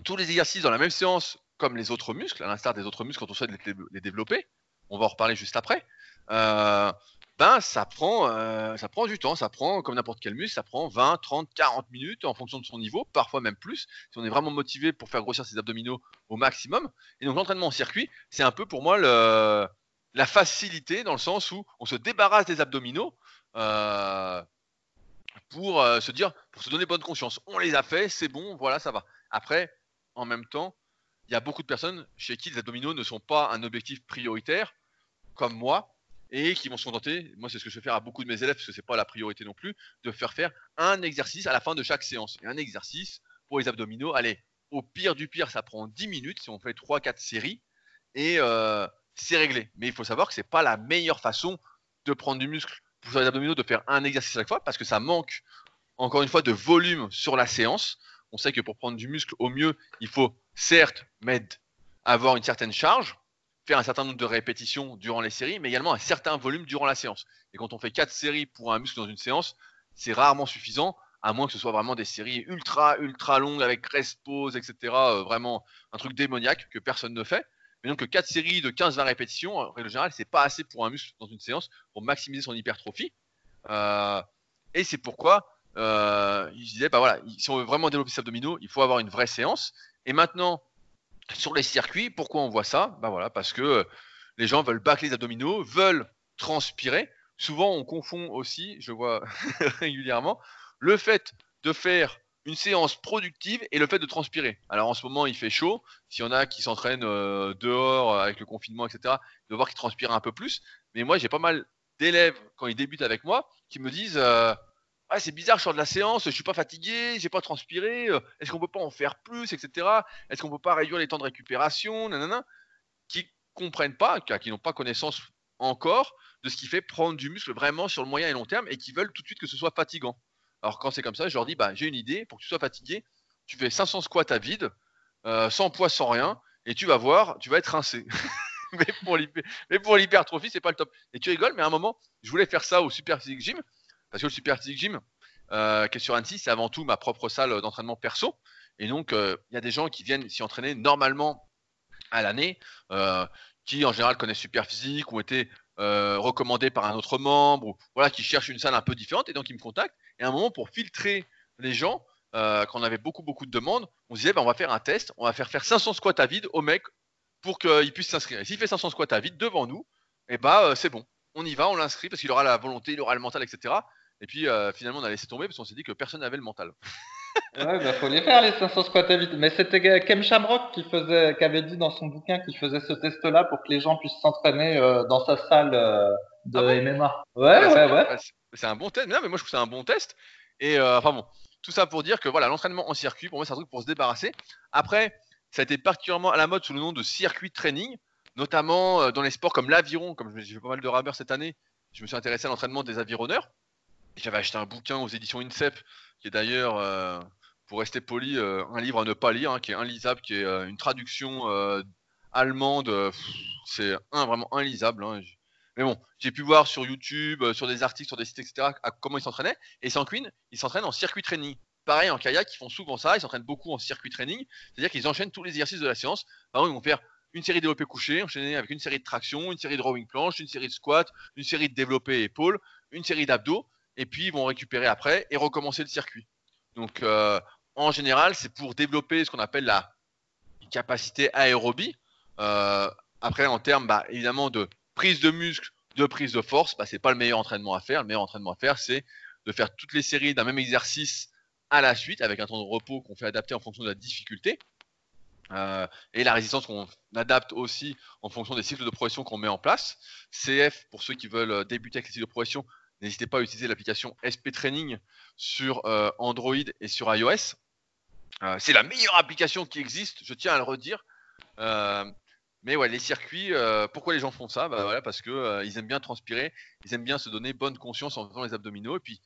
tous les exercices dans la même séance comme les autres muscles, à l'instar des autres muscles quand on souhaite les, développer, on va en reparler juste après, euh, ben ça prend, euh, ça prend du temps, ça prend comme n'importe quel muscle, ça prend 20, 30, 40 minutes en fonction de son niveau, parfois même plus, si on est vraiment motivé pour faire grossir ses abdominaux au maximum. Et donc l'entraînement en circuit, c'est un peu pour moi la facilité dans le sens où on se débarrasse des abdominaux euh, pour se dire, pour se donner bonne conscience. On les a fait, c'est bon, voilà, ça va. Après, en même temps, il y a beaucoup de personnes chez qui les abdominaux ne sont pas un objectif prioritaire, comme moi, et qui vont se contenter, moi c'est ce que je fais à beaucoup de mes élèves, parce que c'est pas la priorité non plus, de faire faire un exercice à la fin de chaque séance. Et un exercice pour les abdominaux, allez, au pire du pire, ça prend 10 minutes si on fait 3-4 séries, et euh, c'est réglé. Mais il faut savoir que c'est pas la meilleure façon de prendre du muscle pour les abdominaux de faire un exercice à chaque fois parce que ça manque encore une fois de volume sur la séance. On sait que pour prendre du muscle au mieux, il faut certes mettre, avoir une certaine charge, faire un certain nombre de répétitions durant les séries, mais également un certain volume durant la séance. Et quand on fait quatre séries pour un muscle dans une séance, c'est rarement suffisant, à moins que ce soit vraiment des séries ultra, ultra longues avec rest pause, etc. Euh, vraiment un truc démoniaque que personne ne fait. Mais donc, 4 séries de 15-20 répétitions, en règle générale, c'est pas assez pour un muscle dans une séance pour maximiser son hypertrophie. Euh, et c'est pourquoi euh, il disait, bah voilà, si on veut vraiment développer ses abdominaux, il faut avoir une vraie séance. Et maintenant, sur les circuits, pourquoi on voit ça? Bah voilà, parce que les gens veulent bâcler les abdominaux, veulent transpirer. Souvent, on confond aussi, je vois régulièrement, le fait de faire une séance productive et le fait de transpirer. Alors en ce moment, il fait chaud. S'il y en a qui s'entraînent euh, dehors euh, avec le confinement, etc., de voir qu'ils transpirent un peu plus. Mais moi, j'ai pas mal d'élèves quand ils débutent avec moi qui me disent euh, ah, c'est bizarre, je sors de la séance, je suis pas fatigué, j'ai pas transpiré. Est-ce qu'on peut pas en faire plus, etc. Est-ce qu'on peut pas réduire les temps de récupération, nanana, qui comprennent pas, qui n'ont pas connaissance encore de ce qui fait prendre du muscle vraiment sur le moyen et long terme et qui veulent tout de suite que ce soit fatigant. Alors quand c'est comme ça, je leur dis, bah, j'ai une idée, pour que tu sois fatigué, tu fais 500 squats à vide, euh, sans poids, sans rien, et tu vas voir, tu vas être rincé. mais pour l'hypertrophie, c'est pas le top. Et tu rigoles, mais à un moment, je voulais faire ça au Super Physique Gym, parce que le Super Physique Gym, euh, qui est sur Annecy, c'est avant tout ma propre salle d'entraînement perso. Et donc, euh, il y a des gens qui viennent s'y entraîner normalement à l'année, qui en général connaissent Super Physique ou été recommandés par un autre membre, ou voilà, qui cherchent une salle un peu différente, et donc ils me contactent. Et à un moment, pour filtrer les gens, euh, quand on avait beaucoup, beaucoup de demandes, on se disait, bah, on va faire un test, on va faire faire 500 squats à vide au mec pour qu'il puisse s'inscrire. Et s'il fait 500 squats à vide devant nous, et eh bah, euh, c'est bon. On y va, on l'inscrit parce qu'il aura la volonté, il aura le mental, etc. Et puis euh, finalement, on a laissé tomber parce qu'on s'est dit que personne n'avait le mental. ouais, bah, faut les faire les 500 squats à vide. Mais c'était Kem Shamrock qui faisait, qui avait dit dans son bouquin qu'il faisait ce test-là pour que les gens puissent s'entraîner dans sa salle de ah MMA. Ouais, ouais, ouais. C'est un bon test. Non, mais moi je trouve que c'est un bon test. Et euh, enfin bon, tout ça pour dire que voilà, l'entraînement en circuit, pour moi, c'est un truc pour se débarrasser. Après, ça a été particulièrement à la mode sous le nom de circuit training, notamment euh, dans les sports comme l'aviron. Comme j'ai fait pas mal de rabeurs cette année, je me suis intéressé à l'entraînement des avironneurs. J'avais acheté un bouquin aux éditions INSEP, qui est d'ailleurs, euh, pour rester poli, un livre à ne pas lire, hein, qui est inlisable, qui est une traduction allemande. c'est un vraiment inlisable. Hein. Mais bon, j'ai pu voir sur YouTube, euh, sur des articles, sur des sites, etc., comment ils s'entraînaient. Et sans Queen, ils s'entraînent en circuit training. Pareil, en kayak, ils font souvent ça. Ils s'entraînent beaucoup en circuit training. C'est-à-dire qu'ils enchaînent tous les exercices de la séance. Par exemple, ils vont faire une série de développé couché, enchaîner avec une série de traction, une série de rowing planche, une série de squats, une série de développé épaule, une série d'abdos. Et puis, ils vont récupérer après et recommencer le circuit. Donc, euh, en général, c'est pour développer ce qu'on appelle la capacité aérobie. Euh, après, en termes, bah, évidemment, de prise de muscle, de prise de force, bah, c'est pas le meilleur entraînement à faire. Le meilleur entraînement à faire, c'est de faire toutes les séries d'un même exercice à la suite avec un temps de repos qu'on fait adapter en fonction de la difficulté. Euh, et la résistance qu'on adapte aussi en fonction des cycles de progression qu'on met en place. CF, pour ceux qui veulent euh, débuter avec les cycles de progression, n'hésitez pas à utiliser l'application SP Training sur euh, Android et sur iOS. c'est la meilleure application qui existe, je tiens à le redire. Mais ouais, les circuits, pourquoi les gens font ça? Bah, voilà, Parce qu'ils euh, aiment bien transpirer, ils aiment bien se donner bonne conscience en faisant les abdominaux, et puis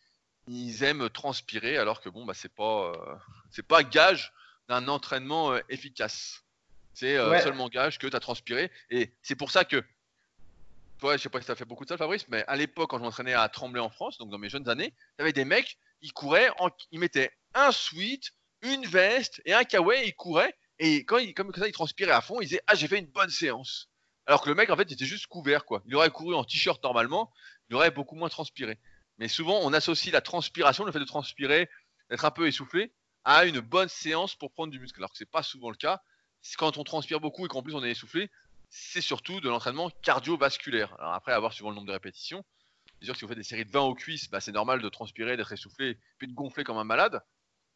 ils aiment transpirer, alors que bon, bah, c'est pas, c'est pas gage d'un entraînement efficace. C'est seulement gage que tu as transpiré. Et c'est pour ça que, toi, je sais pas si tu as fait beaucoup de ça, Fabrice, mais à l'époque, quand je m'entraînais à Tremblay en France, donc dans mes jeunes années, tu avais des mecs, ils couraient, ils mettaient un sweat, une veste et un kawaii, ils couraient, et quand il, comme ça, il transpirait à fond, il disait Ah, j'ai fait une bonne séance. Alors que le mec, en fait, il était juste couvert, quoi. Il aurait couru en t-shirt normalement, il aurait beaucoup moins transpiré. Mais souvent, on associe la transpiration, le fait de transpirer, d'être un peu essoufflé, à une bonne séance pour prendre du muscle. Alors que c'est pas souvent le cas. Quand on transpire beaucoup et qu'en plus on est essoufflé, c'est surtout de l'entraînement cardiovasculaire. Alors après, avoir suivant le nombre de répétitions. C'est si vous faites des séries de 20 aux cuisses, bah, c'est normal de transpirer, d'être essoufflé, puis de gonfler comme un malade.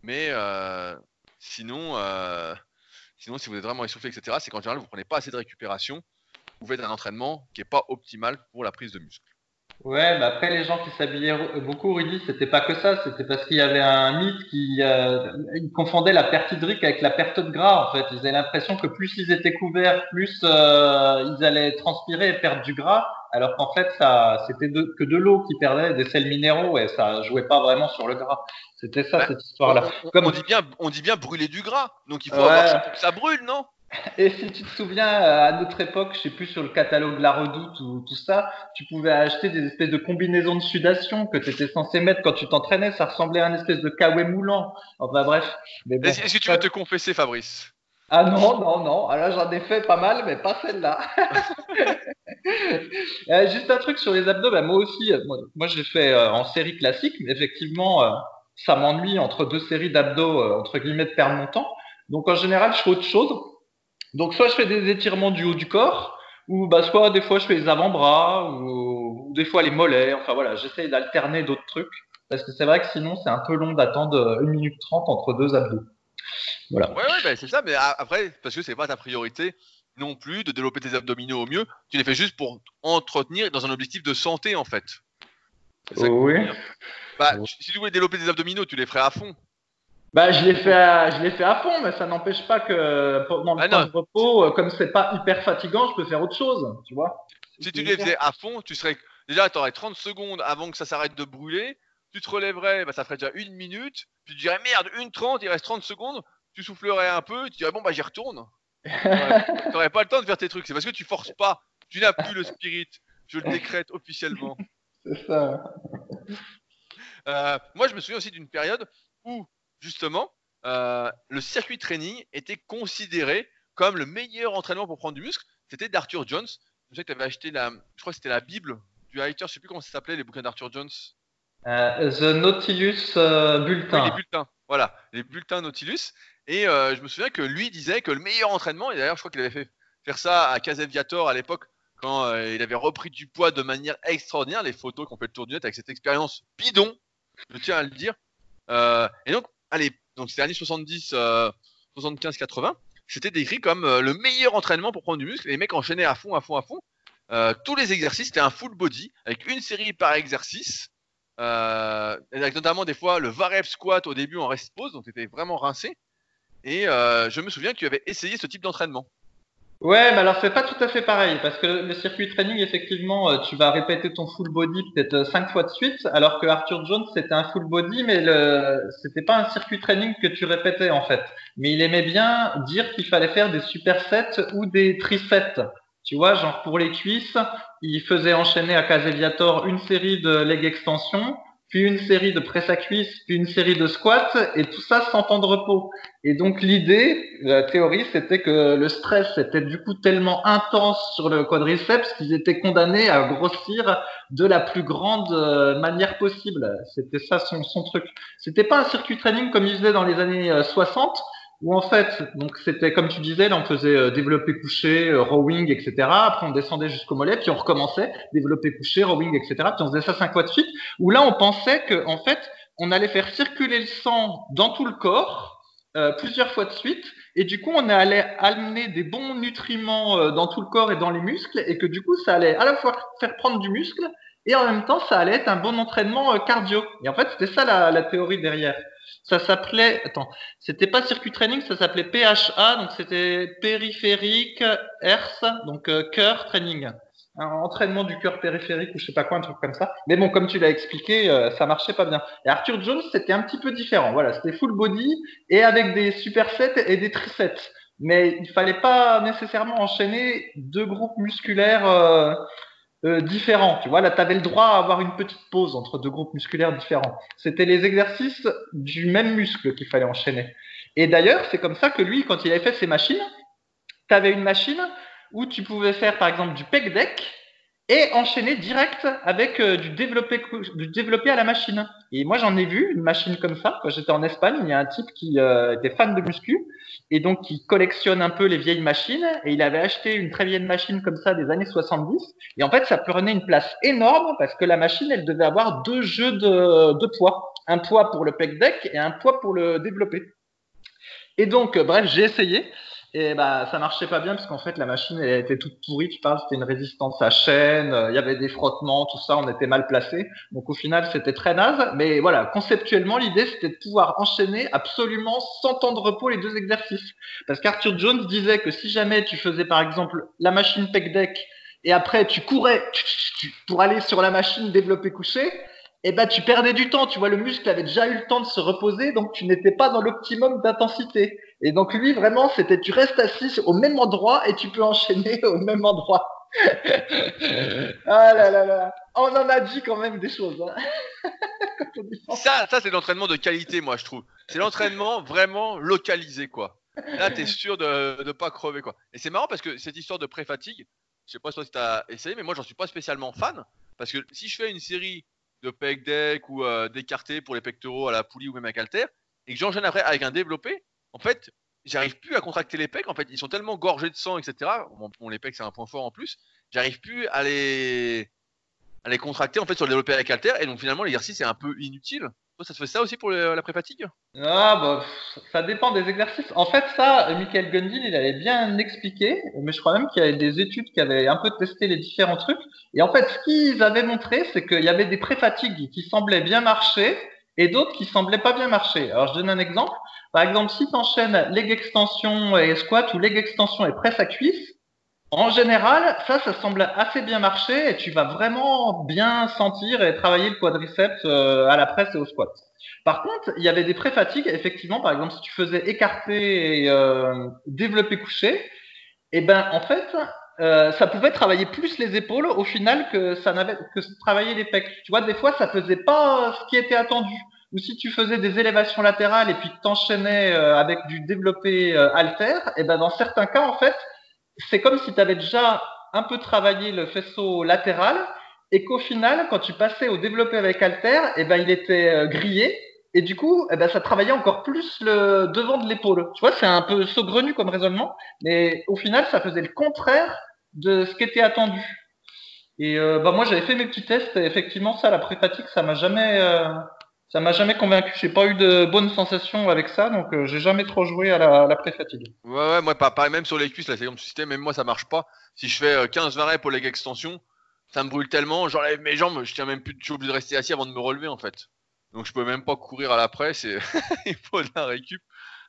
Mais euh, sinon, euh, Sinon, si vous êtes vraiment essoufflé, etc., c'est qu'en général, vous prenez pas assez de récupération. Vous faites un entraînement qui n'est pas optimal pour la prise de muscle. Ouais, mais après les gens qui s'habillaient beaucoup, Rudy, c'était pas que ça, c'était parce qu'il y avait un mythe qui euh, confondait la perte hydrique avec la perte de gras. En fait, ils avaient l'impression que plus ils étaient couverts, plus euh, ils allaient transpirer et perdre du gras, alors qu'en fait ça, c'était que de l'eau qui perdait, des sels minéraux et ça jouait pas vraiment sur le gras. C'était ça cette histoire-là. On, Comme... on, dit bien, on dit bien brûler du gras, donc il faut avoir ça pour que ça brûle, non? Et si tu te souviens, à notre époque, je sais plus sur le catalogue de la Redoute ou tout ça, tu pouvais acheter des espèces de combinaisons de sudation que tu étais censé mettre quand tu t'entraînais. Ça ressemblait à un espèce de kawé moulant. Enfin bref. Est-ce que tu veux te confesser, Fabrice? Ah non, non, non. Alors j'en ai fait pas mal, mais pas celle-là. Euh, juste un truc sur les abdos. Ben, moi aussi, euh, moi, j'ai fait euh, en série classique, mais effectivement, ça m'ennuie entre deux séries d'abdos, entre guillemets, de perdre mon temps. Donc en général, je fais autre chose. Donc soit je fais des étirements du haut du corps, ou bah soit des fois je fais les avant-bras, ou, des fois les mollets. Enfin voilà, j'essaye d'alterner d'autres trucs parce que c'est vrai que sinon c'est un peu long d'attendre 1 minute 30 entre deux abdos. Voilà. Ouais, ouais, bah, c'est ça, mais après, parce que c'est pas ta priorité non plus de développer tes abdominaux au mieux, tu les fais juste pour entretenir dans un objectif de santé en fait. oui. Bah, si tu voulais développer tes abdominaux, tu les ferais à fond. Bah, je l'ai fait, à, je l'ai fait à fond, mais ça n'empêche pas que pendant le ah, temps de repos, euh, comme c'est pas hyper fatigant, je peux faire autre chose, tu vois. Si tu les faisais à fond, tu serais déjà, tu aurais 30 secondes avant que ça s'arrête de brûler. Tu te relèverais, bah, ça ferait déjà une minute. Puis tu dirais merde, une 30, il reste 30 secondes. Tu soufflerais un peu, tu dirais bon bah j'y retourne. tu n'aurais pas le temps de faire tes trucs. C'est parce que tu forces pas. Tu n'as plus le spirit. Je le décrète officiellement. C'est ça. Euh, moi, je me souviens aussi d'une période où justement, euh, le circuit training était considéré comme le meilleur entraînement pour prendre du muscle. C'était d'Arthur Jones. Je sais que tu avais acheté la, je crois que c'était la Bible du hiker, je sais plus comment ça s'appelait, les bouquins d'Arthur Jones. Euh, The Nautilus euh, Bulletin. les bulletins, voilà, les bulletins Nautilus. Et je me souviens que lui disait que le meilleur entraînement, et d'ailleurs je crois qu'il avait fait faire ça à Casaviator à l'époque, quand il avait repris du poids de manière extraordinaire, les photos qu'on fait le tour du net avec cette expérience bidon, je tiens à le dire. et donc allez, donc les années 70, 75, 80, c'était décrit comme euh, le meilleur entraînement pour prendre du muscle. Les mecs enchaînaient à fond, à fond, à fond. Euh, tous les exercices, c'était un full body avec une série par exercice. Euh, avec notamment des fois le varep squat au début en rest pause, donc c'était vraiment rincé. Et je me souviens que tu avais essayé ce type d'entraînement. Ouais, mais alors c'est pas tout à fait pareil parce que le circuit training, effectivement, euh, tu vas répéter ton full body peut-être euh, cinq fois de suite, alors que Arthur Jones c'était un full body, mais le c'était pas un circuit training que tu répétais en fait. Mais il aimait bien dire qu'il fallait faire des supersets ou des trisets. Tu vois, genre pour les cuisses, il faisait enchaîner à Caseviator une série de leg extensions puis une série de presse à cuisse, puis une série de squats, et tout ça sans temps de repos. Et donc l'idée, la théorie, c'était que le stress était du coup tellement intense sur le quadriceps qu'ils étaient condamnés à grossir de la plus grande euh, manière possible. C'était ça son, son truc. C'était pas un circuit training comme il faisait dans les années 60, euh, où en fait, donc c'était comme tu disais, là on faisait euh, développer couché, euh, rowing, etc. Après on descendait jusqu'au mollet, puis on recommençait, développer couché, rowing, etc. Puis on faisait ça cinq fois de suite. Où là on pensait que en fait on allait faire circuler le sang dans tout le corps euh, plusieurs fois de suite, et du coup on allait amener des bons nutriments dans tout le corps et dans les muscles, et que du coup ça allait à la fois faire prendre du muscle et en même temps ça allait être un bon entraînement cardio. Et en fait c'était ça la, la théorie derrière ça s'appelait, attends, c'était pas circuit training, ça s'appelait PHA, donc c'était périphérique Hertz, donc euh, cœur training. Un entraînement du cœur périphérique ou je sais pas quoi, un truc comme ça. Mais bon, comme tu l'as expliqué, euh, ça marchait pas bien. Et Arthur Jones, c'était un petit peu différent. Voilà, c'était full body et avec des supersets et des triceps. Mais il fallait pas nécessairement enchaîner deux groupes musculaires euh, différents. Tu vois, là, tu avais le droit à avoir une petite pause entre deux groupes musculaires différents. C'était les exercices du même muscle qu'il fallait enchaîner. Et d'ailleurs, c'est comme ça que lui, quand il avait fait ses machines, tu avais une machine où tu pouvais faire, par exemple, du pec deck et enchaîner direct avec euh, du, développé, du développé à la machine. Et moi, j'en ai vu une machine comme ça. Quand j'étais en Espagne, il y a un type qui euh, était fan de muscu et donc qui collectionne un peu les vieilles machines. Et il avait acheté une très vieille machine comme ça des années 70. Et en fait, ça prenait une place énorme parce que la machine, elle devait avoir deux jeux de, de poids. Un poids pour le pec deck et un poids pour le développer. Et donc, bref, j'ai essayé. Et bah, ça marchait pas bien parce qu'en fait, la machine, était toute pourrie. Tu parles, c'était une résistance à chaîne, euh, il y avait des frottements, tout ça, on était mal placé. Donc au final, c'était très naze. Mais voilà, conceptuellement, l'idée, c'était de pouvoir enchaîner absolument sans temps de repos les deux exercices. Parce qu'Arthur Jones disait que si jamais tu faisais par exemple la machine pec deck et après tu courais pour aller sur la machine développer coucher, eh ben tu perdais du temps. Tu vois, le muscle avait déjà eu le temps de se reposer, donc tu n'étais pas dans l'optimum d'intensité. Et donc lui, vraiment, c'était tu restes assis au même endroit et tu peux enchaîner au même endroit. ah là là là, on en a dit quand même des choses. Hein. ça, ça c'est l'entraînement de qualité, moi je trouve. C'est l'entraînement vraiment localisé, quoi. Là, t'es sûr de ne pas crever, quoi. Et c'est marrant parce que cette histoire de pré-fatigue, je sais pas si tu as essayé, mais moi j'en suis pas spécialement fan. Parce que si je fais une série de pec deck ou euh, d'écarté pour les pectoraux à la poulie ou même à calter, et que j'enchaîne après avec un développé, en fait, j'arrive plus à contracter les pecs. En fait, ils sont tellement gorgés de sang, etc. Bon, les pecs, c'est un point fort en plus. J'arrive plus à les, à les contracter en fait sur le développé avec halter. Et donc finalement, l'exercice est un peu inutile. Toi, ça te fait ça aussi pour la pré-fatigue? Ah, bah, ça dépend des exercices. En fait, ça, Michael Gundil, il avait bien expliqué, mais je crois même qu'il y avait des études qui avaient un peu testé les différents trucs. Et en fait, ce qu'ils avaient montré, c'est qu'il y avait des pré-fatigues qui semblaient bien marcher et d'autres qui semblaient pas bien marcher. Alors, je donne un exemple. Par exemple, si tu enchaînes leg extension et squat ou leg extension et presse à cuisse, en général, ça, ça semble assez bien marcher et tu vas vraiment bien sentir et travailler le quadriceps euh, à la presse et au squat. Par contre, il y avait des pré-fatigues, effectivement, par exemple, si tu faisais écarter et euh, développer coucher, et eh ben en fait, euh, ça pouvait travailler plus les épaules au final que ça n'avait que travailler les pecs. Tu vois, des fois, ça faisait pas ce qui était attendu. Ou si tu faisais des élévations latérales et puis t'enchaînais euh, avec du développé euh, alter, et eh ben dans certains cas, en fait, c'est comme si tu avais déjà un peu travaillé le faisceau latéral et qu'au final, quand tu passais au développé avec alter, eh ben il était euh, grillé et du coup, eh ben, ça travaillait encore plus le devant de l'épaule. Tu vois, c'est un peu saugrenu comme raisonnement, mais au final, ça faisait le contraire de ce qui était attendu. Et euh, bah moi, j'avais fait mes petits tests, et effectivement, ça, la pré-fatigue, ça m'a jamais, euh, ça m'a jamais convaincu. J'ai pas eu de bonnes sensations avec ça, donc euh, j'ai jamais trop joué à la, la pré-fatigue. Ouais, ouais, moi, pareil, même sur les cuisses, là, c'est comme système, même moi, ça marche pas. Si je fais 15 20 pour les extensions, ça me brûle tellement, j'enlève mes jambes, je tiens même plus, je suis obligé de rester assis avant de me relever, en fait. Donc je peux même pas courir à la presse et il faut de la récup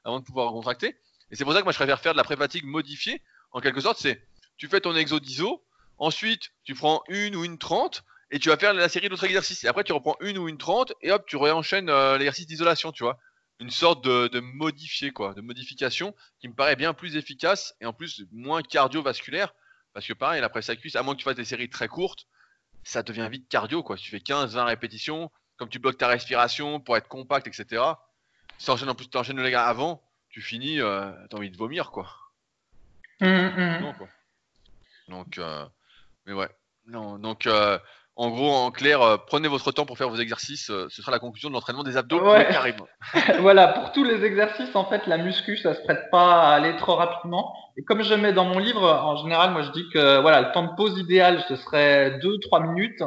avant de pouvoir contracter. Et c'est pour ça que moi je préfère faire de la pré-fatigue modifiée. En quelque sorte, c'est tu fais ton exo d'ISO, ensuite tu prends une ou une 30 et tu vas faire la série d'autres exercices. Et après tu reprends une ou une 30 et hop, tu réenchaînes euh, l'exercice d'isolation, tu vois. Une sorte de, de modifié, quoi, de modification qui me paraît bien plus efficace et en plus moins cardiovasculaire. Parce que pareil, la presse à cuisse, à moins que tu fasses des séries très courtes, ça devient vite cardio, quoi. tu fais 15-20 répétitions, comme tu bloques ta respiration pour être compact, etc. Si en plus, tu enchaînes le gars avant, tu finis, euh, t'as envie de vomir, quoi. Mmh, mmh. Non, quoi. Donc, euh, mais ouais. Non, donc, euh, en gros, en clair, euh, prenez votre temps pour faire vos exercices. ce sera la conclusion de l'entraînement des abdos ouais. voilà, pour tous les exercices, en fait, la muscu, ça se prête pas à aller trop rapidement. Et comme je mets dans mon livre, en général, moi, je dis que voilà, le temps de pause idéal, ce serait 2-3 minutes.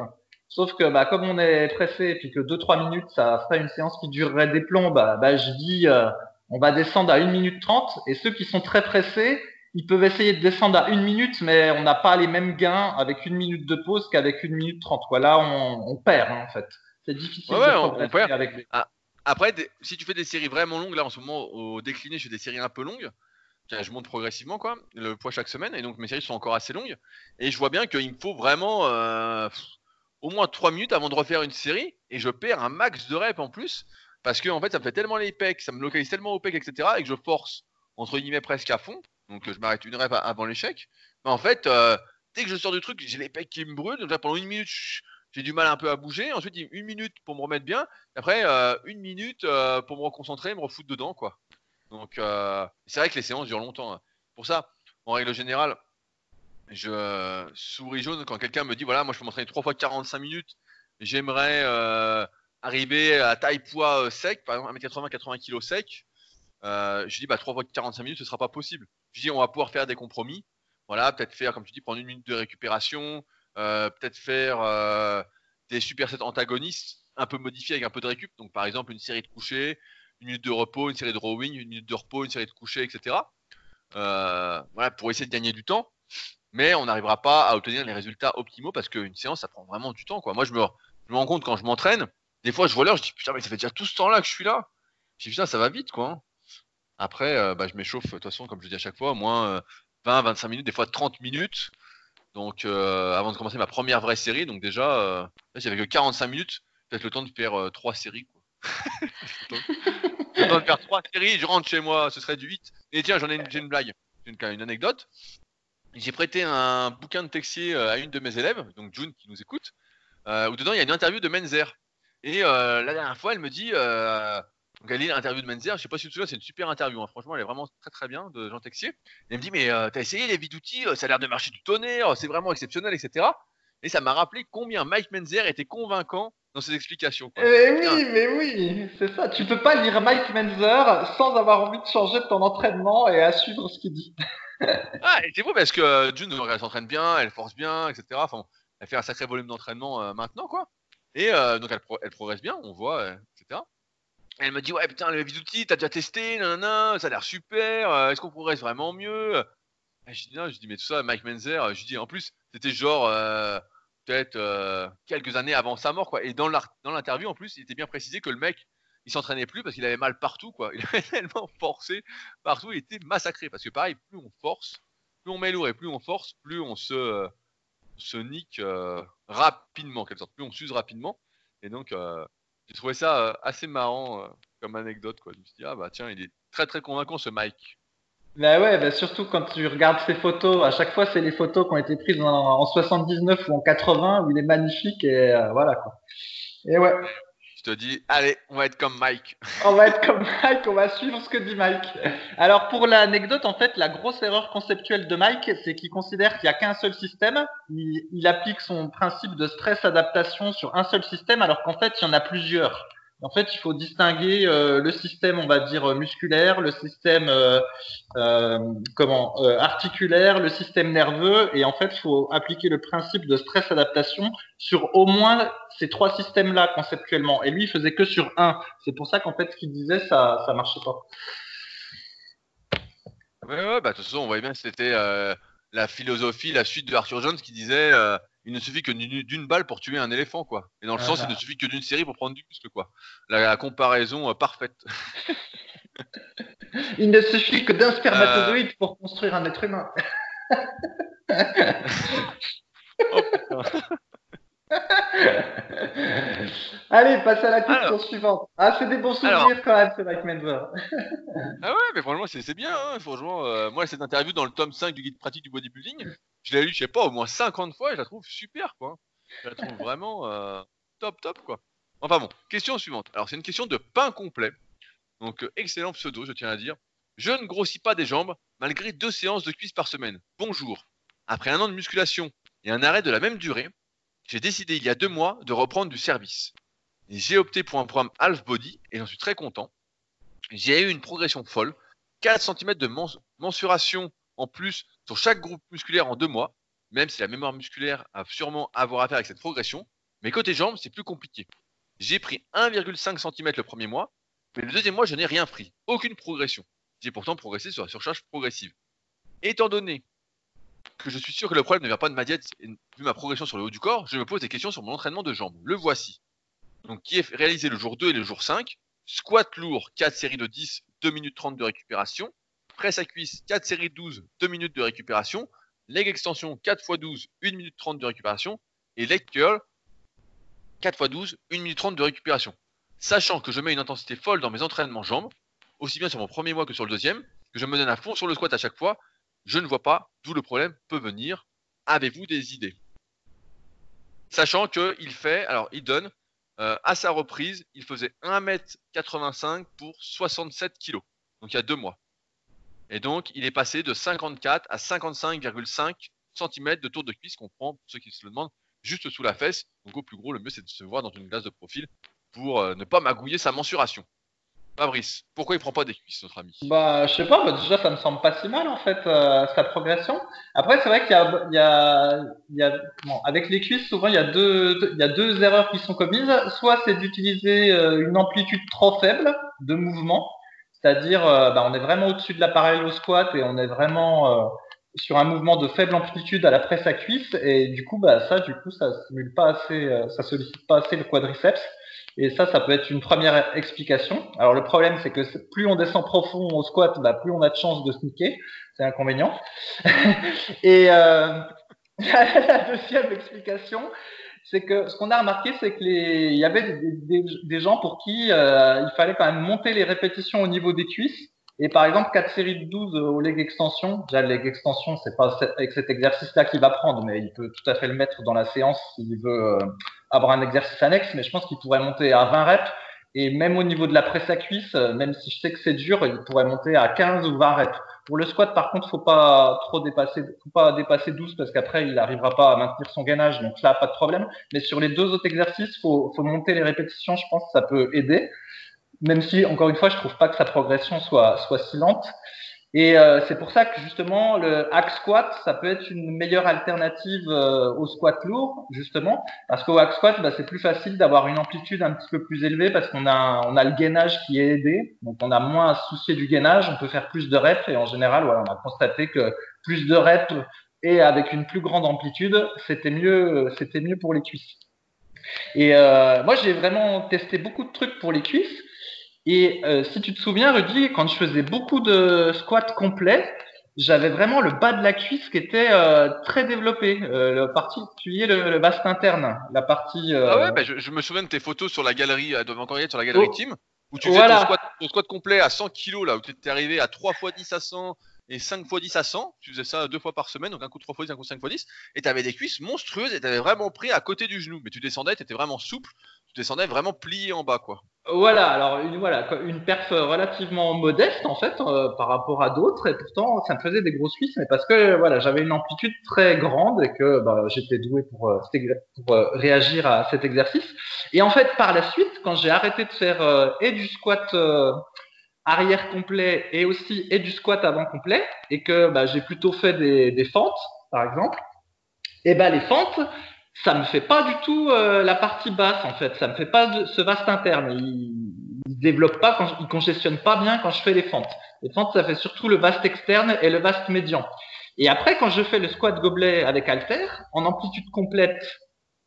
Sauf que bah, comme on est pressé et puis que 2-3 minutes, ça ferait une séance qui durerait des plombs, bah, bah je dis euh, on va descendre à 1 minute 30 et ceux qui sont très pressés, ils peuvent essayer de descendre à 1 minute, mais on n'a pas les mêmes gains avec une minute de pause qu'avec 1 minute 30. Voilà, on, on perd hein, en fait. C'est difficile ouais, de on, perd. avec ah, après, si tu fais des séries vraiment longues, là en ce moment au décliné, je fais des séries un peu longues. Je monte progressivement quoi, le poids chaque semaine, et donc mes séries sont encore assez longues. Et je vois bien qu'il me faut vraiment euh, au moins 3 minutes avant de refaire une série et je perds un max de reps en plus parce que en fait ça me fait tellement les pecs, ça me localise tellement au pec, etc. et que je force entre guillemets presque à fond. Donc je m'arrête une rep avant l'échec. Mais en fait, euh, dès que je sors du truc, j'ai les pecs qui me brûlent. Donc là, pendant une minute, j'ai du mal un peu à bouger. Ensuite, une minute pour me remettre bien. Après, euh, une minute euh, pour me reconcentrer, me refoutre dedans, quoi. Donc c'est vrai que les séances durent longtemps. Hein. Pour ça, en règle générale, je souris jaune quand quelqu'un me dit voilà, moi je peux m'entraîner 3 fois 45 minutes, j'aimerais euh, arriver à taille poids euh, sec, par exemple 1m80, 80 kg sec. Euh, je dis bah 3 fois 45 minutes, ce sera pas possible. On va pouvoir faire des compromis. Voilà, peut-être faire, comme tu dis, prendre une minute de récupération, peut-être faire des supersets antagonistes un peu modifiés avec un peu de récup. Donc par exemple une série de couchers, une minute de repos, une série de rowing, une minute de repos, une série de couchers, etc. voilà, pour essayer de gagner du temps. Mais on n'arrivera pas à obtenir les résultats optimaux parce qu'une séance, ça prend vraiment du temps. Quoi. Moi, je me, je me rends compte quand je m'entraîne, des fois, je vois l'heure, je dis putain, mais ça fait déjà tout ce temps-là que je suis là. Je dis putain, ça va vite, quoi. Après, bah, je m'échauffe, de toute façon, comme je dis à chaque fois, au moins 20, 25 minutes, des fois 30 minutes. Donc, avant de commencer ma première vraie série, donc déjà, j'avais que 45 minutes, peut-être le temps de faire trois séries. Quoi. le temps de faire trois séries, je rentre chez moi, ce serait du 8. Et tiens, j'en ai une, blague, une, une anecdote. J'ai prêté un bouquin de Texier à une de mes élèves, donc June qui nous écoute, où dedans il y a une interview de Menzer. Et la dernière fois, elle me dit, donc elle lit l'interview de Menzer, je sais pas si tu te souviens, c'est une super interview, hein. franchement elle est vraiment très très bien de Jean Texier. Et elle me dit mais euh, t'as essayé les vies d'outils, ça a l'air de marcher du tonnerre, c'est vraiment exceptionnel, etc. Et ça m'a rappelé combien Mike Menzer était convaincant dans ses explications. Quoi. Eh oui, mais oui, c'est ça. Tu peux pas lire Mike Menzer sans avoir envie de changer de ton entraînement et à suivre ce qu'il dit. ah, et c'est beau parce que euh, June elle s'entraîne bien, elle force bien, etc. Enfin, elle fait un sacré volume d'entraînement euh, maintenant, quoi. Et donc elle, elle, progresse bien, on voit, etc. Elle me dit ouais putain le d'outils t'as déjà testé, nanana, ça a l'air super, euh, est-ce qu'on progresse vraiment mieux? Je dis non, je dis mais tout ça Mike Menzer, euh, je dis en plus c'était genre euh, peut-être quelques années avant sa mort quoi. Et dans l'interview en plus il était bien précisé que le mec il s'entraînait plus parce qu'il avait mal partout quoi. Il avait tellement forcé partout, il était massacré parce que pareil plus on force, plus on met lourd et plus on force, plus on se se nique rapidement quelque sorte, plus on s'use rapidement. Et donc j'ai trouvé ça euh, assez marrant euh, comme anecdote. Quoi. Je me suis dit, ah bah tiens, il est très très convaincant ce Mike. Bah ouais, bah surtout quand tu regardes ses photos, à chaque fois c'est les photos qui ont été prises en, 79 ou en 80 où il est magnifique et euh, voilà quoi. Et ouais. Je te dis, allez, on va être comme Mike. on va être comme Mike, on va suivre ce que dit Mike. Alors pour l'anecdote, en fait, la grosse erreur conceptuelle de Mike, c'est qu'il considère qu'il n'y a qu'un seul système. Il, il, applique son principe de stress adaptation sur un seul système, alors qu'en fait, il y en a plusieurs. En fait, il faut distinguer euh, le système, on va dire musculaire, le système euh, euh, comment articulaire, le système nerveux, et en fait, il faut appliquer le principe de stress adaptation sur au moins ces trois systèmes-là conceptuellement. Et lui, il faisait que sur un. C'est pour ça qu'en fait, ce qu'il disait, ça, ça marchait pas. Ouais, bah de toute façon, on voyait bien que c'était la philosophie, la suite de Arthur Jones qui disait il ne suffit que d'une balle pour tuer un éléphant, quoi. Et dans le sens, il ne suffit que d'une série pour prendre du muscle, quoi. La, comparaison euh, parfaite. il ne suffit que d'un spermatozoïde pour construire un être humain. oh. Allez, passe à la question suivante. Ah, c'est des bons souvenirs quand même, c'est Mike Menver. ah ouais, mais franchement, c'est bien. Hein, franchement, euh, moi, cette interview dans le tome 5 du guide pratique du bodybuilding, je l'ai lu, je sais pas, au moins 50 fois et je la trouve super, quoi. Je la trouve vraiment euh, top, top, quoi. Enfin bon, question suivante. Alors, c'est une question de pain complet. Donc, euh, excellent pseudo, je tiens à dire. Je ne grossis pas des jambes malgré deux séances de cuisses par semaine. Bonjour. Après un an de musculation et un arrêt de la même durée, j'ai décidé il y a deux mois de reprendre du service. J'ai opté pour un programme half body et j'en suis très content. J'ai eu une progression folle, 4 cm de mensuration en plus sur chaque groupe musculaire en deux mois, même si la mémoire musculaire a sûrement à voir à faire avec cette progression. Mais côté jambes, c'est plus compliqué. J'ai pris 1,5 cm le premier mois, mais le deuxième mois, je n'ai rien pris. Aucune progression. J'ai pourtant progressé sur la surcharge progressive. Étant donné que je suis sûr que le problème ne vient pas de ma diète, vu ma progression sur le haut du corps, je me pose des questions sur mon entraînement de jambes. Le voici. Donc, qui est réalisé le jour 2 et le jour 5. Squat lourd, 4 séries de 10, 2 minutes 30 de récupération. Presse à cuisse, 4 séries de 12, 2 minutes de récupération. Leg extension, 4 x 12, 1 minute 30 de récupération. Et leg curl, 4 x 12, 1 minute 30 de récupération. Sachant que je mets une intensité folle dans mes entraînements jambes, aussi bien sur mon premier mois que sur le deuxième, que je me donne à fond sur le squat à chaque fois, je ne vois pas d'où le problème peut venir. Avez-vous des idées? Sachant qu'il fait, alors il donne, euh, à sa reprise, il faisait 1m85 pour 67 kg. Donc il y a deux mois. Et donc il est passé de 54 à 55,5 cm de tour de cuisse qu'on prend, pour ceux qui se le demandent, juste sous la fesse. Donc au plus gros, le mieux c'est de se voir dans une glace de profil pour euh, ne pas magouiller sa mensuration. Fabrice, pourquoi il prend pas des cuisses, notre ami? Bah, je sais pas, bah, déjà ça me semble pas si mal en fait, euh, sa progression. Après, c'est vrai qu'il y a, il y a, bon, avec les cuisses, souvent il y a deux, il y a deux erreurs qui sont commises. Soit c'est d'utiliser euh, une amplitude trop faible de mouvement, c'est-à-dire euh, bah, on est vraiment au-dessus de l'appareil au squat et on est vraiment euh, sur un mouvement de faible amplitude à la presse à cuisse et du coup bah ça du coup ça stimule pas assez, euh, ça sollicite pas assez le quadriceps et ça ça peut être une première explication. Alors le problème c'est que plus on descend profond au squat, bah, plus on a de chances de sneaker, c'est inconvénient. et la deuxième explication c'est que ce qu'on a remarqué, c'est que les, y avait des, des, des gens pour qui euh, il fallait quand même monter les répétitions au niveau des cuisses. Et par exemple, 4 séries de 12 au leg extension. Déjà, le leg extension, c'est pas avec cet exercice-là qu'il va prendre, mais il peut tout à fait le mettre dans la séance s'il veut euh, avoir un exercice annexe. Mais je pense qu'il pourrait monter à 20 reps. Et même au niveau de la presse à cuisse, euh, même si je sais que c'est dur, il pourrait monter à 15 ou 20 reps. Pour le squat, par contre, faut pas trop dépasser, faut pas dépasser 12 parce qu'après, il n'arrivera pas à maintenir son gainage. Donc là, pas de problème. Mais sur les deux autres exercices, faut, faut monter les répétitions. Je pense que ça peut aider. Même si, encore une fois, je trouve pas que sa progression soit, soit si lente. Et euh, c'est pour ça que justement le hack squat, ça peut être une meilleure alternative euh, au squat lourd, justement, parce qu'au hack squat, bah, c'est plus facile d'avoir une amplitude un petit peu plus élevée parce qu'on a on a le gainage qui est aidé, donc on a moins à se soucier du gainage, on peut faire plus de reps et en général, voilà, on a constaté que plus de reps et avec une plus grande amplitude, c'était mieux, c'était mieux pour les cuisses. Et euh, moi, j'ai vraiment testé beaucoup de trucs pour les cuisses. Et euh, si tu te souviens, Rudy, quand je faisais beaucoup de squats complets, j'avais vraiment le bas de la cuisse qui était euh, très développé, euh, le particulier le, le vaste interne, la partie. Euh, Ah ouais, bah, je, je me souviens de tes photos sur la galerie, elles doivent encore y être sur la galerie Oh. Team, où tu faisais Voilà. ton, squat, ton squat complet à 100 kg, là, où tu étais arrivé à 3 x 10 à 100 et 5 x 10 à 100. Tu faisais ça deux fois par semaine, donc un coup 3 x 10, un coup 5 x 10. Et tu avais des cuisses monstrueuses et tu avais vraiment pris à côté du genou. Mais tu descendais, tu étais vraiment souple, tu descendais vraiment plié en bas, quoi. Voilà, alors une, voilà, une perf relativement modeste en fait euh, par rapport à d'autres et pourtant ça me faisait des grosses cuisses mais parce que voilà j'avais une amplitude très grande et que bah, j'étais doué pour, euh, euh, réagir à cet exercice et en fait par la suite quand j'ai arrêté de faire et du squat arrière complet et aussi et du squat avant complet et que bah, j'ai plutôt fait des, des fentes par exemple et ben les fentes ça me fait pas du tout euh, la partie basse en fait. Ça me fait pas de, ce vaste interne. Il, il développe pas, quand il congestionne pas bien quand je fais les fentes. Les fentes, ça fait surtout le vaste externe et le vaste médian. Et après, quand je fais le squat gobelet avec halter, en amplitude complète,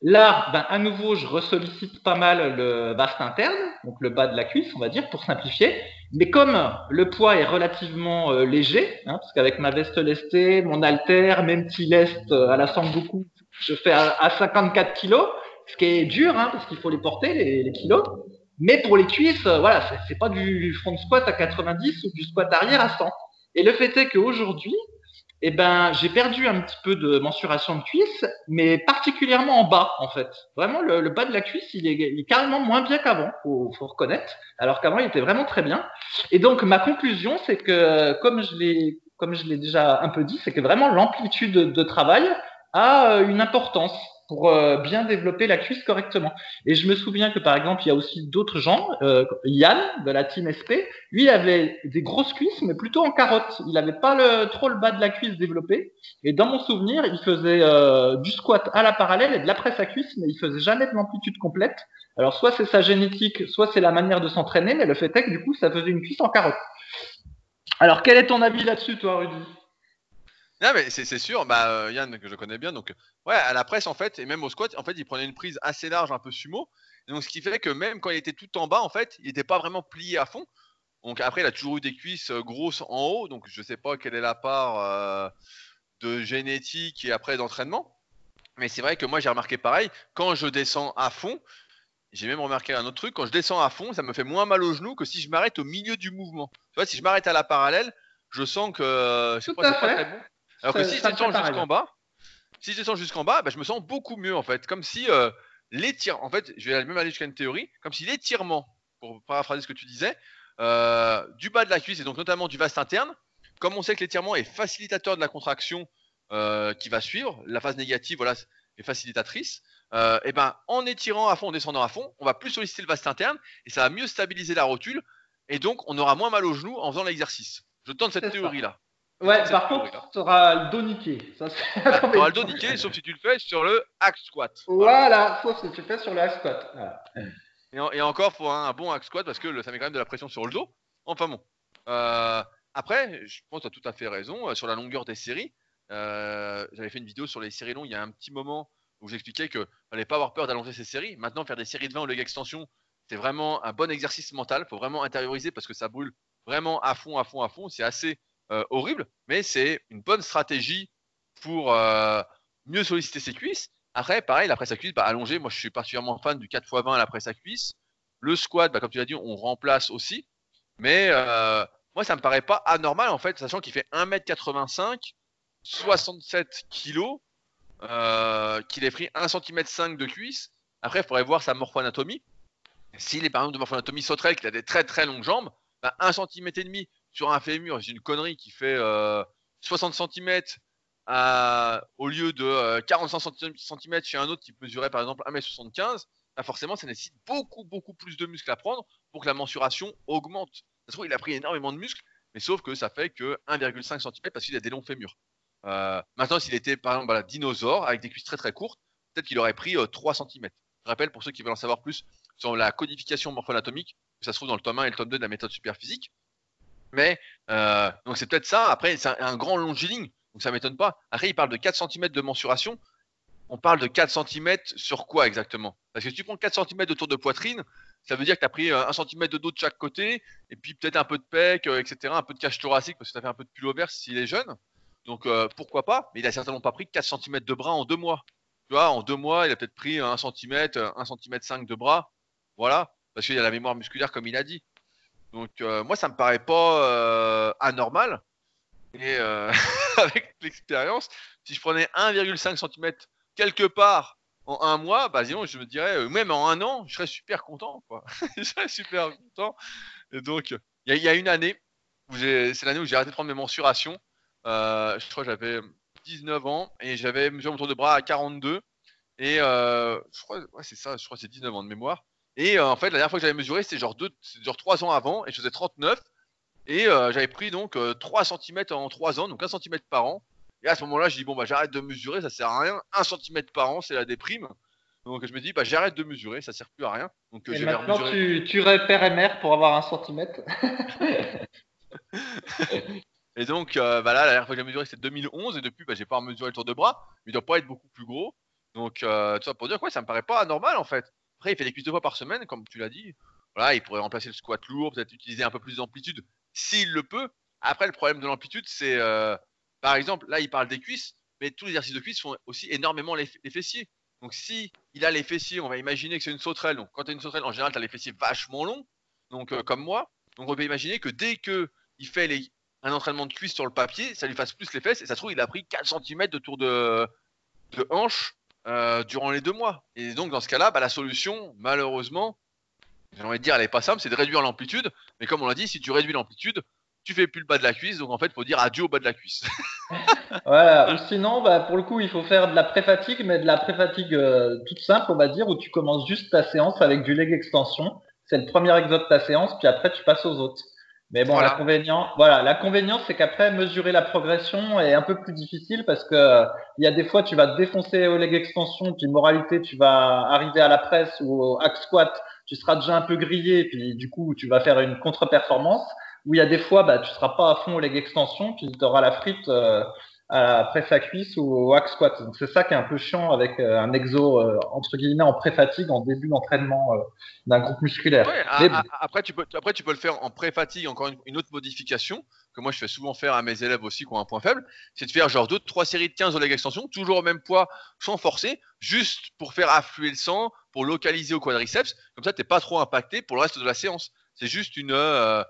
là, ben, à nouveau, je ressollicite pas mal le vaste interne, donc le bas de la cuisse, on va dire, pour simplifier. Mais comme le poids est relativement euh, léger, hein, parce qu'avec ma veste lestée, mon halter, mes petits lestes euh, à la Sangoku, je fais à, à 54 kilos, ce qui est dur, hein, parce qu'il faut les porter, les, kilos. Mais pour les cuisses, euh, voilà, c'est- pas du front squat à 90 ou du squat arrière à 100. Et le fait est qu'aujourd'hui, eh ben, j'ai perdu un petit peu de mensuration de cuisse, mais particulièrement en bas, en fait. Vraiment, le, bas de la cuisse, il est, carrément moins bien qu'avant, faut, faut reconnaître. Alors qu'avant, il était vraiment très bien. Et donc, ma conclusion, c'est que, comme je l'ai, comme je l'ai déjà un peu dit, c'est que vraiment l'amplitude de, de travail a euh, une importance pour euh, bien développer la cuisse correctement. Et je me souviens que par exemple, il y a aussi d'autres gens, euh, Yann de la team SP, lui il avait des grosses cuisses, mais plutôt en carotte. Il n'avait pas le, trop le bas de la cuisse développé. Et dans mon souvenir, il faisait euh, du squat à la parallèle et de la presse à cuisse, mais il faisait jamais de l'amplitude complète. Alors soit c'est sa génétique, soit c'est la manière de s'entraîner, mais le fait est que du coup, ça faisait une cuisse en carotte. Alors quel est ton avis là-dessus, toi, Rudy? Non, mais c'est sûr, bah, euh, Yann, que je connais bien, donc, ouais, à la presse, en fait, et même au squat, en fait, il prenait une prise assez large, un peu sumo. Donc, ce qui fait que même quand il était tout en bas, en fait, il n'était pas vraiment plié à fond. Donc, après, il a toujours eu des cuisses euh, grosses en haut, donc je sais pas quelle est la part euh, de génétique et après d'entraînement. Mais c'est vrai que moi, j'ai remarqué pareil, quand je descends à fond, j'ai même remarqué un autre truc, quand je descends à fond, ça me fait moins mal au genou que si je m'arrête au milieu du mouvement. Tu vois, si je m'arrête à la parallèle, je sens que euh, je sais Tout pas, à c'est pas fait. très bon. Alors que si je descends jusqu'en bas, si je descends jusqu'en bas, bah, je me sens beaucoup mieux en fait. Comme si euh, l'étirement, en fait, je vais même aller jusqu'à une théorie, comme si l'étirement, pour paraphraser ce que tu disais, euh, du bas de la cuisse et donc notamment du vaste interne, comme on sait que l'étirement est facilitateur de la contraction euh, qui va suivre, la phase négative, voilà, est facilitatrice. Euh, et ben, en étirant à fond, en descendant à fond, on va plus solliciter le vaste interne et ça va mieux stabiliser la rotule et donc on aura moins mal au genou en faisant l'exercice. Je tente cette C'est ça. théorie là. Ouais, par contre, tu auras le dos niqué. Ça, auras le dos niqué, sauf si tu le fais sur le hack squat. Voilà, sauf si tu fais sur le hack squat. Voilà. Et, en- et encore, faut un, un bon hack squat parce que le- ça met quand même de la pression sur le dos. Enfin bon. Euh, après, je pense que tu as tout à fait raison euh, sur la longueur des séries. Euh, J'avais fait une vidéo sur les séries longues il y a un petit moment où j'expliquais qu'il fallait pas avoir peur d'allonger ces séries. Maintenant, faire des séries de 20 ou leg extension, c'est vraiment un bon exercice mental. Il faut vraiment intérioriser parce que ça brûle vraiment à fond, à fond, à fond. C'est assez euh, horrible, mais c'est une bonne stratégie pour euh, mieux solliciter ses cuisses. Après, pareil, la presse à cuisse, bah, allonger, moi je suis particulièrement fan du 4x20 à la presse à cuisse. Le squat, bah, comme tu l'as dit, on remplace aussi. Mais euh, moi, ça me paraît pas anormal en fait, sachant qu'il fait 1m85, 67 kg, qu'il ait pris 1 cm 5 de cuisse. Après, il faudrait voir sa morphoanatomie. S'il est par exemple de morphoanatomie sauterelle, qu'il a des très très longues jambes, bah, 1 cm sur un fémur, c'est une connerie qui fait euh, 60 cm à, au lieu de euh, 45 cm chez un autre qui mesurait par exemple 1m75, bah forcément ça nécessite beaucoup beaucoup plus de muscles à prendre pour que la mensuration augmente. Ça se trouve, il a pris énormément de muscles, mais sauf que ça fait que 1,5 cm parce qu'il a des longs fémurs. Euh, maintenant, s'il était par exemple voilà, dinosaure avec des cuisses très très courtes, peut-être qu'il aurait pris euh, 3 cm. Je rappelle pour ceux qui veulent en savoir plus sur la codification morpho-anatomique, que ça se trouve dans le tome 1 et le tome 2 de la méthode super physique. Mais euh, donc c'est peut-être ça. Après, c'est un, un, grand longiligne, donc ça m'étonne pas. Après, il parle de 4 cm de mensuration. On parle de 4 cm sur quoi exactement? Parce que si tu prends 4 cm de tour de poitrine, ça veut dire que tu as pris 1 cm de dos de chaque côté, et puis peut-être un peu de pec, euh, etc., un peu de cage thoracique, parce que tu as fait un peu de pullover s'il est jeune. Donc euh, pourquoi pas? Mais il a certainement pas pris 4 cm de bras en deux mois. Tu vois, en deux mois, il a peut-être pris 1 cm, 1 cm 5 de bras. Voilà, parce qu'il a la mémoire musculaire comme il a dit. Donc euh, moi, ça me paraît pas euh, anormal. Et euh, avec l'expérience, si je prenais 1,5 cm quelque part en un mois, bah je me dirais, même en un an, je serais super content. Je serais super content. Et donc, il y, a une année, c'est l'année où j'ai arrêté de prendre mes mensurations. Je crois que j'avais 19 ans et j'avais mesuré mon tour de bras à 42. Et je crois, ouais, c'est ça, je crois que c'est 19 ans de mémoire. Et euh, en fait, la dernière fois que j'avais mesuré, c'était genre, deux, genre 3 ans avant, et je faisais 39. Et euh, j'avais pris donc 3 cm en 3 ans, donc 1 cm par an. Et à ce moment-là, je dis, bon, bah j'arrête de mesurer, ça sert à rien. 1 cm par an, c'est la déprime. Donc je me dis, bah j'arrête de mesurer, ça sert plus à rien. Donc et maintenant, tu, tu repères MR pour avoir 1 cm. et donc, euh, bah là, la dernière fois que j'ai mesuré, c'était 2011, et depuis, bah, j'ai pas mesuré le tour de bras, mais il doit pas être beaucoup plus gros. Donc, euh, tout ça pour dire quoi, ça me paraît pas anormal en fait. Après, il fait des cuisses deux fois par semaine, comme tu l'as dit. Voilà, il pourrait remplacer le squat lourd, peut-être utiliser un peu plus d'amplitude, s'il le peut. Après, le problème de l'amplitude, c'est, euh, par exemple, là, il parle des cuisses, mais tous les exercices de cuisses font aussi énormément les, fessiers. Donc, si il a les fessiers, on va imaginer que c'est une sauterelle. Donc, quand tu as une sauterelle, en général, tu as les fessiers vachement longs, donc euh, comme moi. Donc, on peut imaginer que dès que il fait un entraînement de cuisse sur le papier, ça lui fasse plus les fesses. Et ça se trouve, il a pris 4 cm de tour de hanche euh, durant les deux mois. Et donc, dans ce cas-là, bah, la solution, malheureusement, j'ai envie de dire, elle est pas simple, c'est de réduire l'amplitude. Mais comme on l'a dit, si tu réduis l'amplitude, tu fais plus le bas de la cuisse. Donc, en fait, il faut dire adieu au bas de la cuisse. voilà. Ou sinon, bah, pour le coup, il faut faire de la pré-fatigue, mais de la pré-fatigue euh, toute simple, on va dire, où tu commences juste ta séance avec du leg extension. C'est le premier exode de ta séance, puis après, tu passes aux autres. Mais bon, voilà. l'inconvénient, voilà, l'inconvénient, c'est qu'après mesurer la progression est un peu plus difficile parce que il y a des fois tu vas te défoncer au leg extension, puis moralité, tu vas arriver à la presse ou au hack squat, tu seras déjà un peu grillé, puis du coup tu vas faire une contre-performance. Ou il y a des fois, bah, tu seras pas à fond au leg extension, puis tu auras la frite euh, à la presse à cuisse ou au hack squat. Donc c'est ça qui est un peu chiant avec euh, un exo euh, entre guillemets en pré-fatigue en début d'entraînement euh, d'un groupe musculaire. Ouais, à, à, après tu peux après tu peux le faire en pré-fatigue encore une, une, autre modification que moi je fais souvent faire à mes élèves aussi qui ont un point faible, c'est de faire genre deux trois séries de 15 au leg extension, toujours au même poids sans forcer, juste pour faire affluer le sang, pour localiser au quadriceps, comme ça t'es pas trop impacté pour le reste de la séance. C'est juste une euh,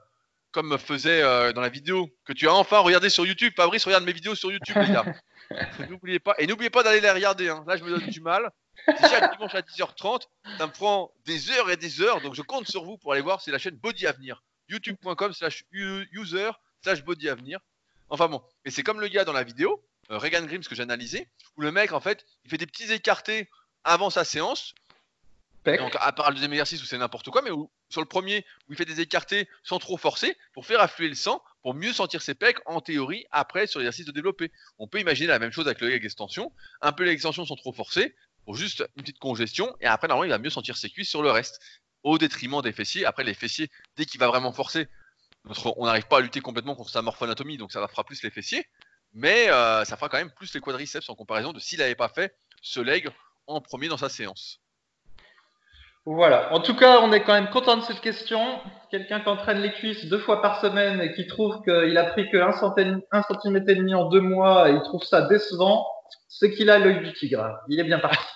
comme faisait euh, dans la vidéo que tu as enfin regardé sur YouTube. Fabrice, regarde mes vidéos sur YouTube, les gars. n'oubliez pas. Et n'oubliez pas d'aller les regarder. Hein. Là, je me donne du mal. C'est chaque dimanche à 10h30. Ça me prend des heures et des heures. Donc, je compte sur vous pour aller voir. C'est la chaîne Body Avenir. YouTube.com slash user slash Body Avenir. Enfin bon. Et c'est comme le gars dans la vidéo, euh, Regan Grimm, que j'ai analysé, où le mec, en fait, il fait des petits écartés avant sa séance. Donc, à part le deuxième exercice où c'est n'importe quoi, mais sur le premier, où il fait des écartés sans trop forcer, pour faire affluer le sang, pour mieux sentir ses pecs, en théorie, après, sur l'exercice de développer. On peut imaginer la même chose avec le leg extension. Un peu les extensions sans trop forcer, pour juste une petite congestion, et après, normalement, il va mieux sentir ses cuisses sur le reste, au détriment des fessiers. Après, les fessiers, dès qu'il va vraiment forcer, on n'arrive pas à lutter complètement contre sa morphoanatomie, donc ça fera plus les fessiers, mais euh, ça fera quand même plus les quadriceps en comparaison de s'il n'avait pas fait ce leg en premier dans sa séance. Voilà. En tout cas, on est quand même content de cette question. Quelqu'un qui entraîne les cuisses deux fois par semaine et qui trouve qu'il a pris que 1 cm et demi en deux mois et il trouve ça décevant, c'est qu'il a l'œil du tigre. Il est bien parti.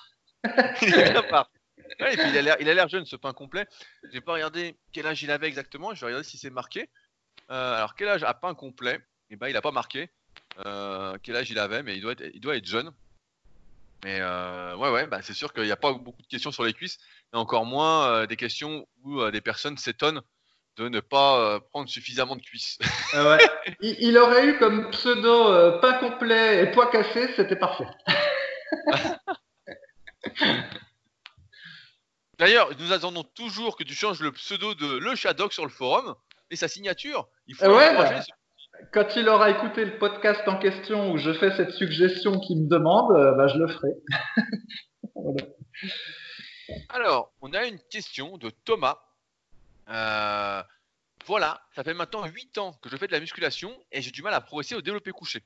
il est bien parti. il a l'air jeune ce pain complet. J'ai pas regardé quel âge il avait exactement. Je vais regarder si c'est marqué. Euh, alors quel âge a pain complet? Eh ben il a pas marqué euh, quel âge il avait, mais il doit être jeune. Mais euh, ouais, ouais, bah, c'est sûr qu'il n'y a pas beaucoup de questions sur les cuisses, et encore moins des questions où des personnes s'étonnent de ne pas prendre suffisamment de cuisses. Ah il, aurait eu comme pseudo pain complet et poids cassé, c'était parfait. D'ailleurs, nous attendons toujours que tu changes le pseudo de Le Shadok sur le forum et sa signature. Il faut bah, Quand il aura écouté le podcast en question où je fais cette suggestion qu'il me demande, euh, bah, je le ferai. Alors, on a une question de Thomas. Euh, voilà, ça fait maintenant 8 ans que je fais de la musculation et j'ai du mal à progresser au développé couché.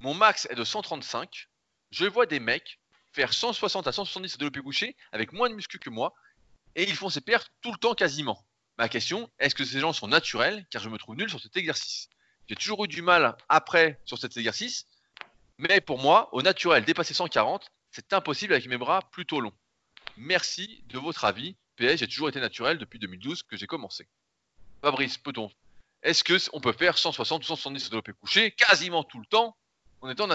Mon max est de 135. Je vois des mecs faire 160 à 170 de développé couché avec moins de muscu que moi et ils font ces pertes tout le temps quasiment. Ma question, est-ce que ces gens sont naturels? Car je me trouve nul sur cet exercice J'ai toujours eu du mal après sur cet exercice, mais pour moi, au naturel, dépasser 140, c'est impossible avec mes bras plutôt longs. Merci de votre avis. PS, j'ai toujours été naturel depuis 2012 que j'ai commencé. Fabrice, peut-on Est-ce que on peut faire 160 ou 170 de développé couché quasiment tout le temps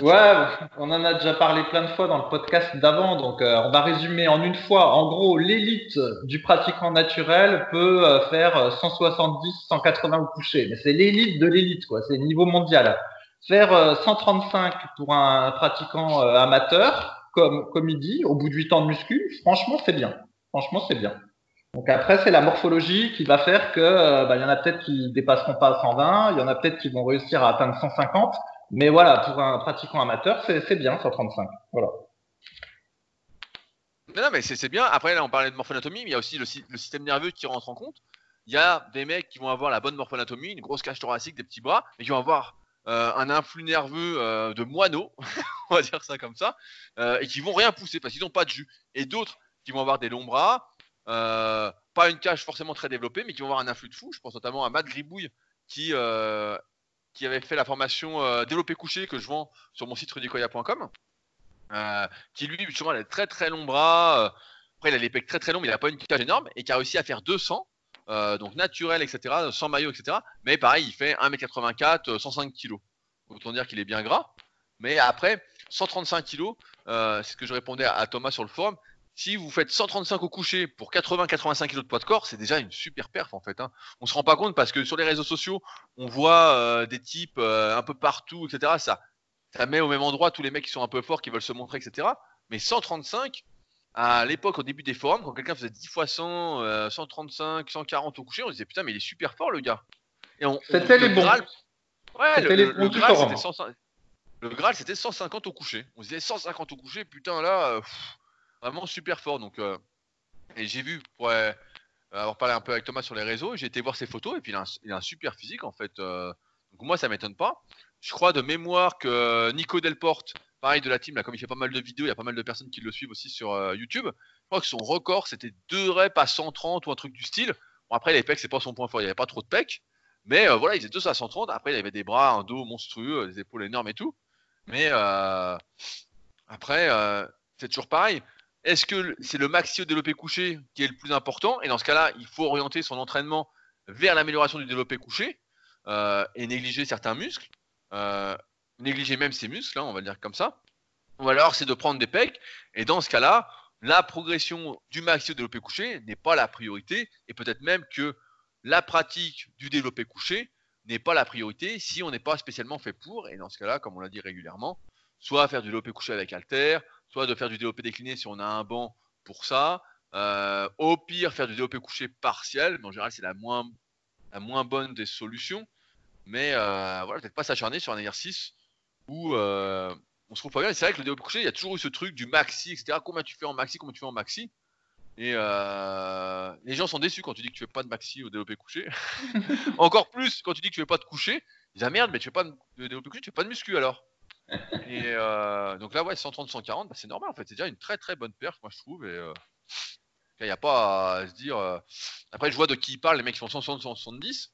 Ouais, on en a déjà parlé plein de fois dans le podcast d'avant, donc euh, on va résumer en une fois. En gros, l'élite du pratiquant naturel peut euh, faire 170, 180 au coucher, mais c'est l'élite de l'élite, quoi. C'est niveau mondial. Faire 135 euh, pour un pratiquant amateur, comme comme il dit, au bout de 8 ans de muscu, franchement, c'est bien. Franchement, c'est bien. Donc après, c'est la morphologie qui va faire que bah, il y en a peut-être qui dépasseront pas 120, il y en a peut-être qui vont réussir à atteindre 150. Mais voilà, pour un pratiquant amateur, c'est bien 135. Voilà. Non, mais c'est bien. Après, là, on parlait de morphonatomie, mais il y a aussi le, système nerveux qui rentre en compte. Il y a des mecs qui vont avoir la bonne morphonatomie, une grosse cage thoracique, des petits bras, mais qui vont avoir euh, un influx nerveux euh, de moineau, on va dire ça comme ça, euh, et qui vont rien pousser parce qu'ils n'ont pas de jus. Et d'autres qui vont avoir des longs bras, pas une cage forcément très développée, mais qui vont avoir un influx de fou. Je pense notamment à Matt Gribouille qui qui avait fait la formation euh, développé couché que je vends sur mon site rudicoya.com, euh, qui lui, justement, a très très longs bras. Euh, après, il a les pecs très très longs, mais il n'a pas une cage énorme et qui a réussi à faire 200, donc naturel, etc., sans maillot, etc. Mais pareil, il fait 1m84, 105 kg. Autant dire qu'il est bien gras. Mais après, 135 kg, c'est ce que je répondais à Thomas sur le forum, si vous faites 135 au coucher pour 80-85 kg de poids de corps, c'est déjà une super perf en fait. Hein. On se rend pas compte parce que sur les réseaux sociaux, on voit euh, des types euh, un peu partout, etc. Ça, ça met au même endroit tous les mecs qui sont un peu forts, qui veulent se montrer, etc. Mais 135, à l'époque, au début des forums, quand quelqu'un faisait 10 fois 100, 135, 140 au coucher, on disait putain, mais il est super fort le gars. C'était les bons. Ouais, le, le, Graal, c'était le Graal, c'était 150 au coucher. On disait 150 au coucher, putain là. Euh, vraiment super fort. Donc, euh, et j'ai vu, pour euh, avoir parlé un peu avec Thomas sur les réseaux, j'ai été voir ses photos et puis il a un, super physique en fait. Euh. donc moi, ça m'étonne pas. Je crois de mémoire que Nico Delporte, pareil de la team, là, comme il fait pas mal de vidéos, il y a pas mal de personnes qui le suivent aussi sur YouTube. Je crois que son record c'était 2 reps à 130 ou un truc du style. Bon, après, les pecs, c'est pas son point fort, il n'y avait pas trop de pecs. Mais voilà, il faisait 2 à 130. Après, il avait des bras, un dos monstrueux, des épaules énormes et tout. Mais après, c'est toujours pareil. Est-ce que c'est le maxi au développé couché qui est le plus important? Et dans ce cas-là, il faut orienter son entraînement vers l'amélioration du développé couché euh, et négliger certains muscles, euh, négliger même ses muscles, hein, on va le dire comme ça. Ou alors, c'est de prendre des pecs. Et dans ce cas-là, la progression du maxi au développé couché n'est pas la priorité et peut-être même que la pratique du développé couché n'est pas la priorité si on n'est pas spécialement fait pour. Et dans ce cas-là, comme on l'a dit régulièrement, soit faire du développé couché avec halter, soit de faire du développé décliné si on a un banc pour ça. Euh, au pire, faire du développé couché partiel, mais en général, c'est la moins, la bonne des solutions. Mais euh, voilà, peut-être pas s'acharner sur un exercice où euh, on se trouve pas bien. c'est vrai que le développé couché, il y a toujours eu ce truc du maxi, etc. Combien tu fais en maxi, combien tu fais en maxi? Et les gens sont déçus quand tu dis que tu fais pas de maxi au développé couché. Encore plus quand tu dis que tu fais pas de coucher. Ils disent ah merde, mais tu fais pas de développé couché, tu fais pas de muscu alors? Et euh, donc là, ouais, 130-140, bah, c'est normal en fait. C'est déjà une très très bonne perf, moi je trouve. Et il n'y a pas à se dire. Après, je vois de qui ils parlent, les mecs qui font 160-170.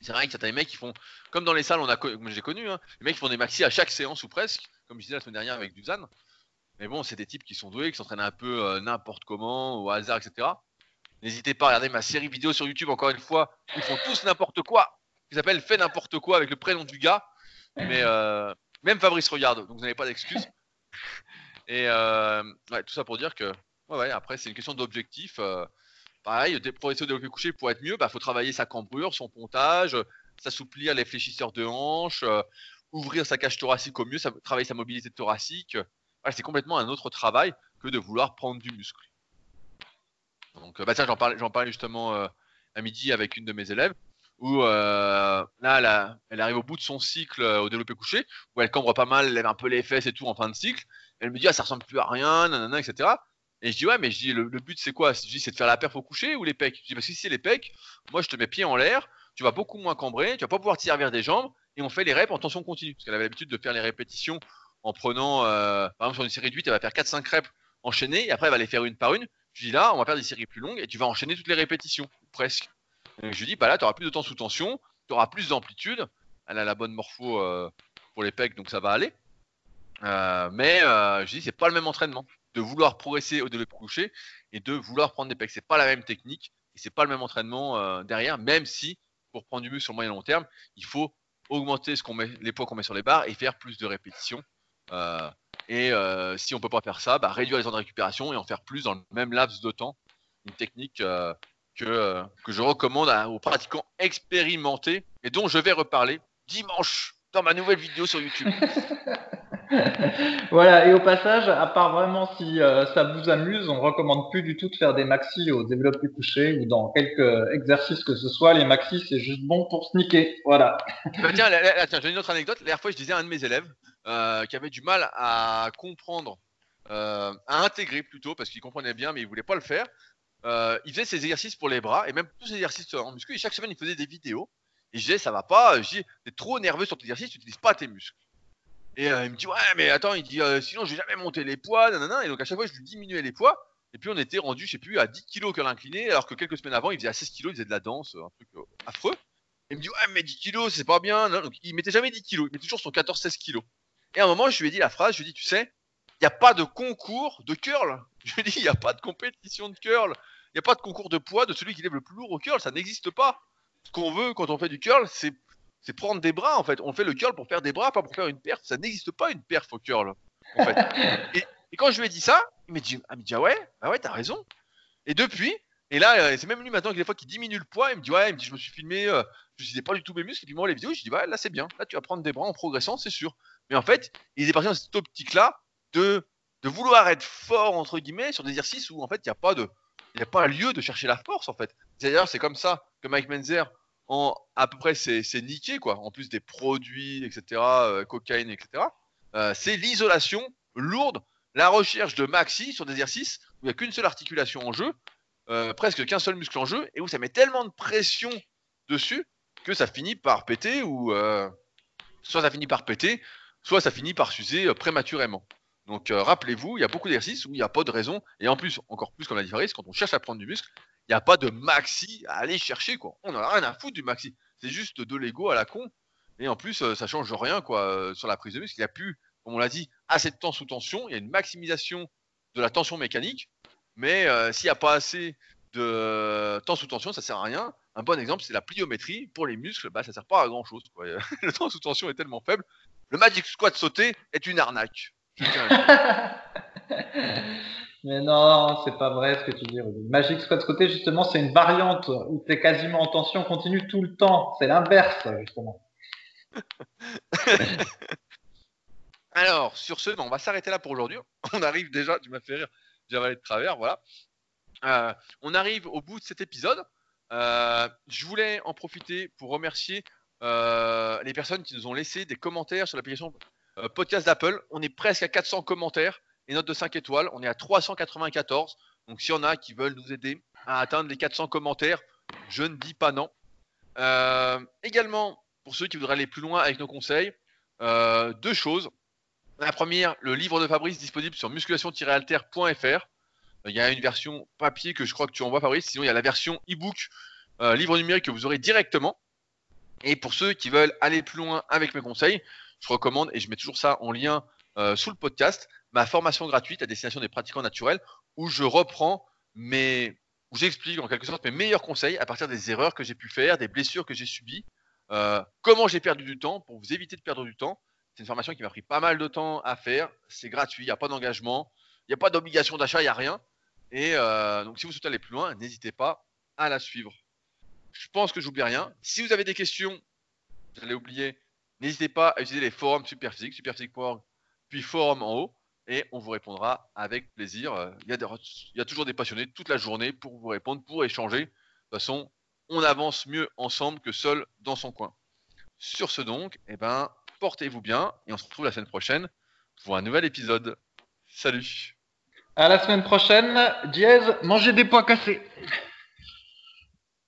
C'est vrai que certains mecs qui font, comme dans les salles, on a, j'ai connu, hein, les mecs qui font des maxi à chaque séance ou presque, comme je disais la semaine dernière avec Duzan. Mais bon, c'est des types qui sont doués, qui s'entraînent un peu euh, n'importe comment, au hasard, etc. N'hésitez pas à regarder ma série vidéo sur YouTube, encore une fois. Ils font tous n'importe quoi. Qui s'appelle Fais n'importe quoi avec le prénom du gars. Mais euh, même Fabrice regarde, donc vous n'avez pas d'excuses. Et euh, ouais, tout ça pour dire que, ouais, ouais après, c'est une question d'objectif. pareil, pour essayer de développer couché, pour être mieux, il bah, faut travailler sa cambrure, son pontage, s'assouplir les fléchisseurs de hanches, ouvrir sa cage thoracique au mieux, travailler sa mobilité thoracique c'est complètement un autre travail que de vouloir prendre du muscle. Donc, euh, bah j'en parlais, j'en parlais justement euh, à midi avec une de mes élèves, où euh, là, elle, arrive au bout de son cycle au développé couché, où elle cambre pas mal, elle lève un peu les fesses et tout en fin de cycle. Elle me dit, ah, ça ressemble plus à rien, nanana, etc. Et je dis, ouais, mais je dis, le, but c'est quoi? Je dis, c'est de faire la perf au coucher ou les pecs? Je dis, parce que si c'est les pecs, moi je te mets pied en l'air, tu vas beaucoup moins cambrer, tu vas pas pouvoir te servir des jambes, et on fait les reps en tension continue. Parce qu'elle avait l'habitude de faire les répétitions en prenant, euh, par exemple, sur une série de 8, elle va faire 4-5 reps enchaînées, et après, elle va les faire une par une. Je dis là, on va faire des séries plus longues, et tu vas enchaîner toutes les répétitions, presque. Je dis, bah là, tu auras plus de temps sous tension, tu auras plus d'amplitude. Elle a la bonne morpho euh, pour les pecs, donc ça va aller. Euh, mais je dis, c'est pas le même entraînement. De vouloir progresser au développé couché et de vouloir prendre des pecs, c'est pas la même technique et c'est pas le même entraînement derrière, même si pour prendre du muscle sur le moyen long terme, il faut augmenter ce qu'on met, les poids qu'on met sur les barres et faire plus de répétitions. Euh, et euh, si on peut pas faire ça, bah, réduire les temps de récupération et en faire plus dans le même laps de temps. Une technique euh, que, que je recommande aux pratiquants expérimentés et dont je vais reparler dimanche dans ma nouvelle vidéo sur YouTube. voilà, et au passage, à part vraiment si euh, ça vous amuse, on recommande plus du tout de faire des maxis au développé couché ou dans quelques exercices que ce soit. Les maxis, c'est juste bon pour sneaker. Voilà. Bah, tiens, j'ai une autre anecdote. La dernière fois, je disais à un de mes élèves euh, qui avait du mal à comprendre, euh, à intégrer plutôt, parce qu'il comprenait bien, mais il voulait pas le faire. Il faisait ses exercices pour les bras et même tous ses exercices en muscu. Et chaque semaine, il faisait des vidéos. Et je disais, ça va pas. Je dis, t'es trop nerveux sur tes exercices, tu n'utilises pas tes muscles. Et euh, il me dit ouais mais attends il dit euh, sinon je vais jamais monter les poids nanana et donc à chaque fois je lui diminuais les poids et puis on était rendu je sais plus à 10 kg que l'incliné alors que quelques semaines avant il faisait à 16 kg il faisait de la danse un truc euh, affreux et il me dit ouais mais 10 kg c'est pas bien donc il mettait jamais 10 kg il mettait toujours son 14-16 kg et à un moment je lui ai dit la phrase je lui ai dit tu sais il n'y a pas de concours de curl je lui ai dit il n'y a pas de compétition de curl il n'y a pas de concours de poids de celui qui lève le plus lourd au curl ça n'existe pas ce qu'on veut quand on fait du curl c'est c'est prendre des bras en fait. On fait le curl pour faire des bras, pas pour faire une perf. Ça n'existe pas une perf au curl en fait. et, quand je lui ai dit ça, il m'a dit, ah, dit ah ouais, bah ouais, t'as raison. Et depuis, et là, euh, c'est même lui maintenant que des fois qui diminue le poids, il me dit ouais, il me dit je me suis filmé, euh, je disais pas du tout mes muscles, et puis moi les vidéos, je dis ouais, là c'est bien, là tu vas prendre des bras en progressant, c'est sûr. Mais en fait, il est parti dans cette optique-là de, de vouloir être fort entre guillemets sur des exercices où en fait il n'y a pas de, il n'y a pas lieu de chercher la force en fait. D'ailleurs, c'est comme ça que Mike Menzer à peu près c'est niqué quoi, en plus des produits, etc., euh, cocaïne, etc. Euh, c'est l'isolation lourde, la recherche de maxi sur des exercices où il n'y a qu'une seule articulation en jeu, euh, presque qu'un seul muscle en jeu, et où ça met tellement de pression dessus que ça finit par péter, ou soit ça finit par péter, soit ça finit par s'user prématurément. Donc rappelez-vous, il y a beaucoup d'exercices où il n'y a pas de raison, et en plus, encore plus comme la différence, quand on cherche à prendre du muscle, il n'y a pas de maxi à aller chercher, quoi. On n'a rien à foutre du maxi. C'est juste de l'ego à la con. Et en plus, euh, ça change rien, quoi, euh, sur la prise de muscle. Il n'y a plus, comme on l'a dit, assez de temps sous tension. Il y a une maximisation de la tension mécanique. Mais euh, s'il n'y a pas assez de temps sous tension, ça sert à rien. Un bon exemple, c'est la pliométrie. Pour les muscles, bah, ça sert pas à grand chose. le temps sous tension est tellement faible. Le Magic Squat sauté est une arnaque. Mais non, c'est pas vrai ce que tu dis. Magic Squat côté, justement, c'est une variante où tu es quasiment en tension continue tout le temps. C'est l'inverse, justement. Alors, sur ce, on va s'arrêter là pour aujourd'hui. On arrive déjà, tu m'as fait rire, j'ai avalé de travers, voilà. Euh, on arrive au bout de cet épisode. Euh, je voulais en profiter pour remercier euh, les personnes qui nous ont laissé des commentaires sur l'application podcast d'Apple. On est presque à 400 commentaires et note de 5 étoiles. On est à 394. Donc s'il y en a qui veulent nous aider à atteindre les 400 commentaires, je ne dis pas non. Euh, également, pour ceux qui voudraient aller plus loin avec nos conseils, euh, deux choses. La première, le livre de Fabrice disponible sur musculation-alter.fr. Il y a une version papier que je crois que tu envoies Fabrice, sinon il y a la version e-book, euh, livre numérique que vous aurez directement. Et pour ceux qui veulent aller plus loin avec mes conseils, je recommande, et je mets toujours ça en lien sous le podcast, ma formation gratuite à destination des pratiquants naturels, où je reprends mes, où j'explique en quelque sorte mes meilleurs conseils à partir des erreurs que j'ai pu faire, des blessures que j'ai subies, euh, comment j'ai perdu du temps pour vous éviter de perdre du temps. C'est une formation qui m'a pris pas mal de temps à faire. C'est gratuit, il n'y a pas d'engagement, il n'y a pas d'obligation d'achat, il n'y a rien. Et euh, donc si vous souhaitez aller plus loin, n'hésitez pas à la suivre. Je pense que j'oublie rien. Si vous avez des questions, allez oublier, n'hésitez pas à utiliser les forums Superphysique, superphysique.org, puis forum en haut et on vous répondra avec plaisir. Il y, a toujours des passionnés toute la journée pour vous répondre, pour échanger. De toute façon, on avance mieux ensemble que seul dans son coin. Sur ce donc, eh ben, portez-vous bien et on se retrouve la semaine prochaine pour un nouvel épisode. Salut À la semaine prochaine, dièse, mangez des pois cassés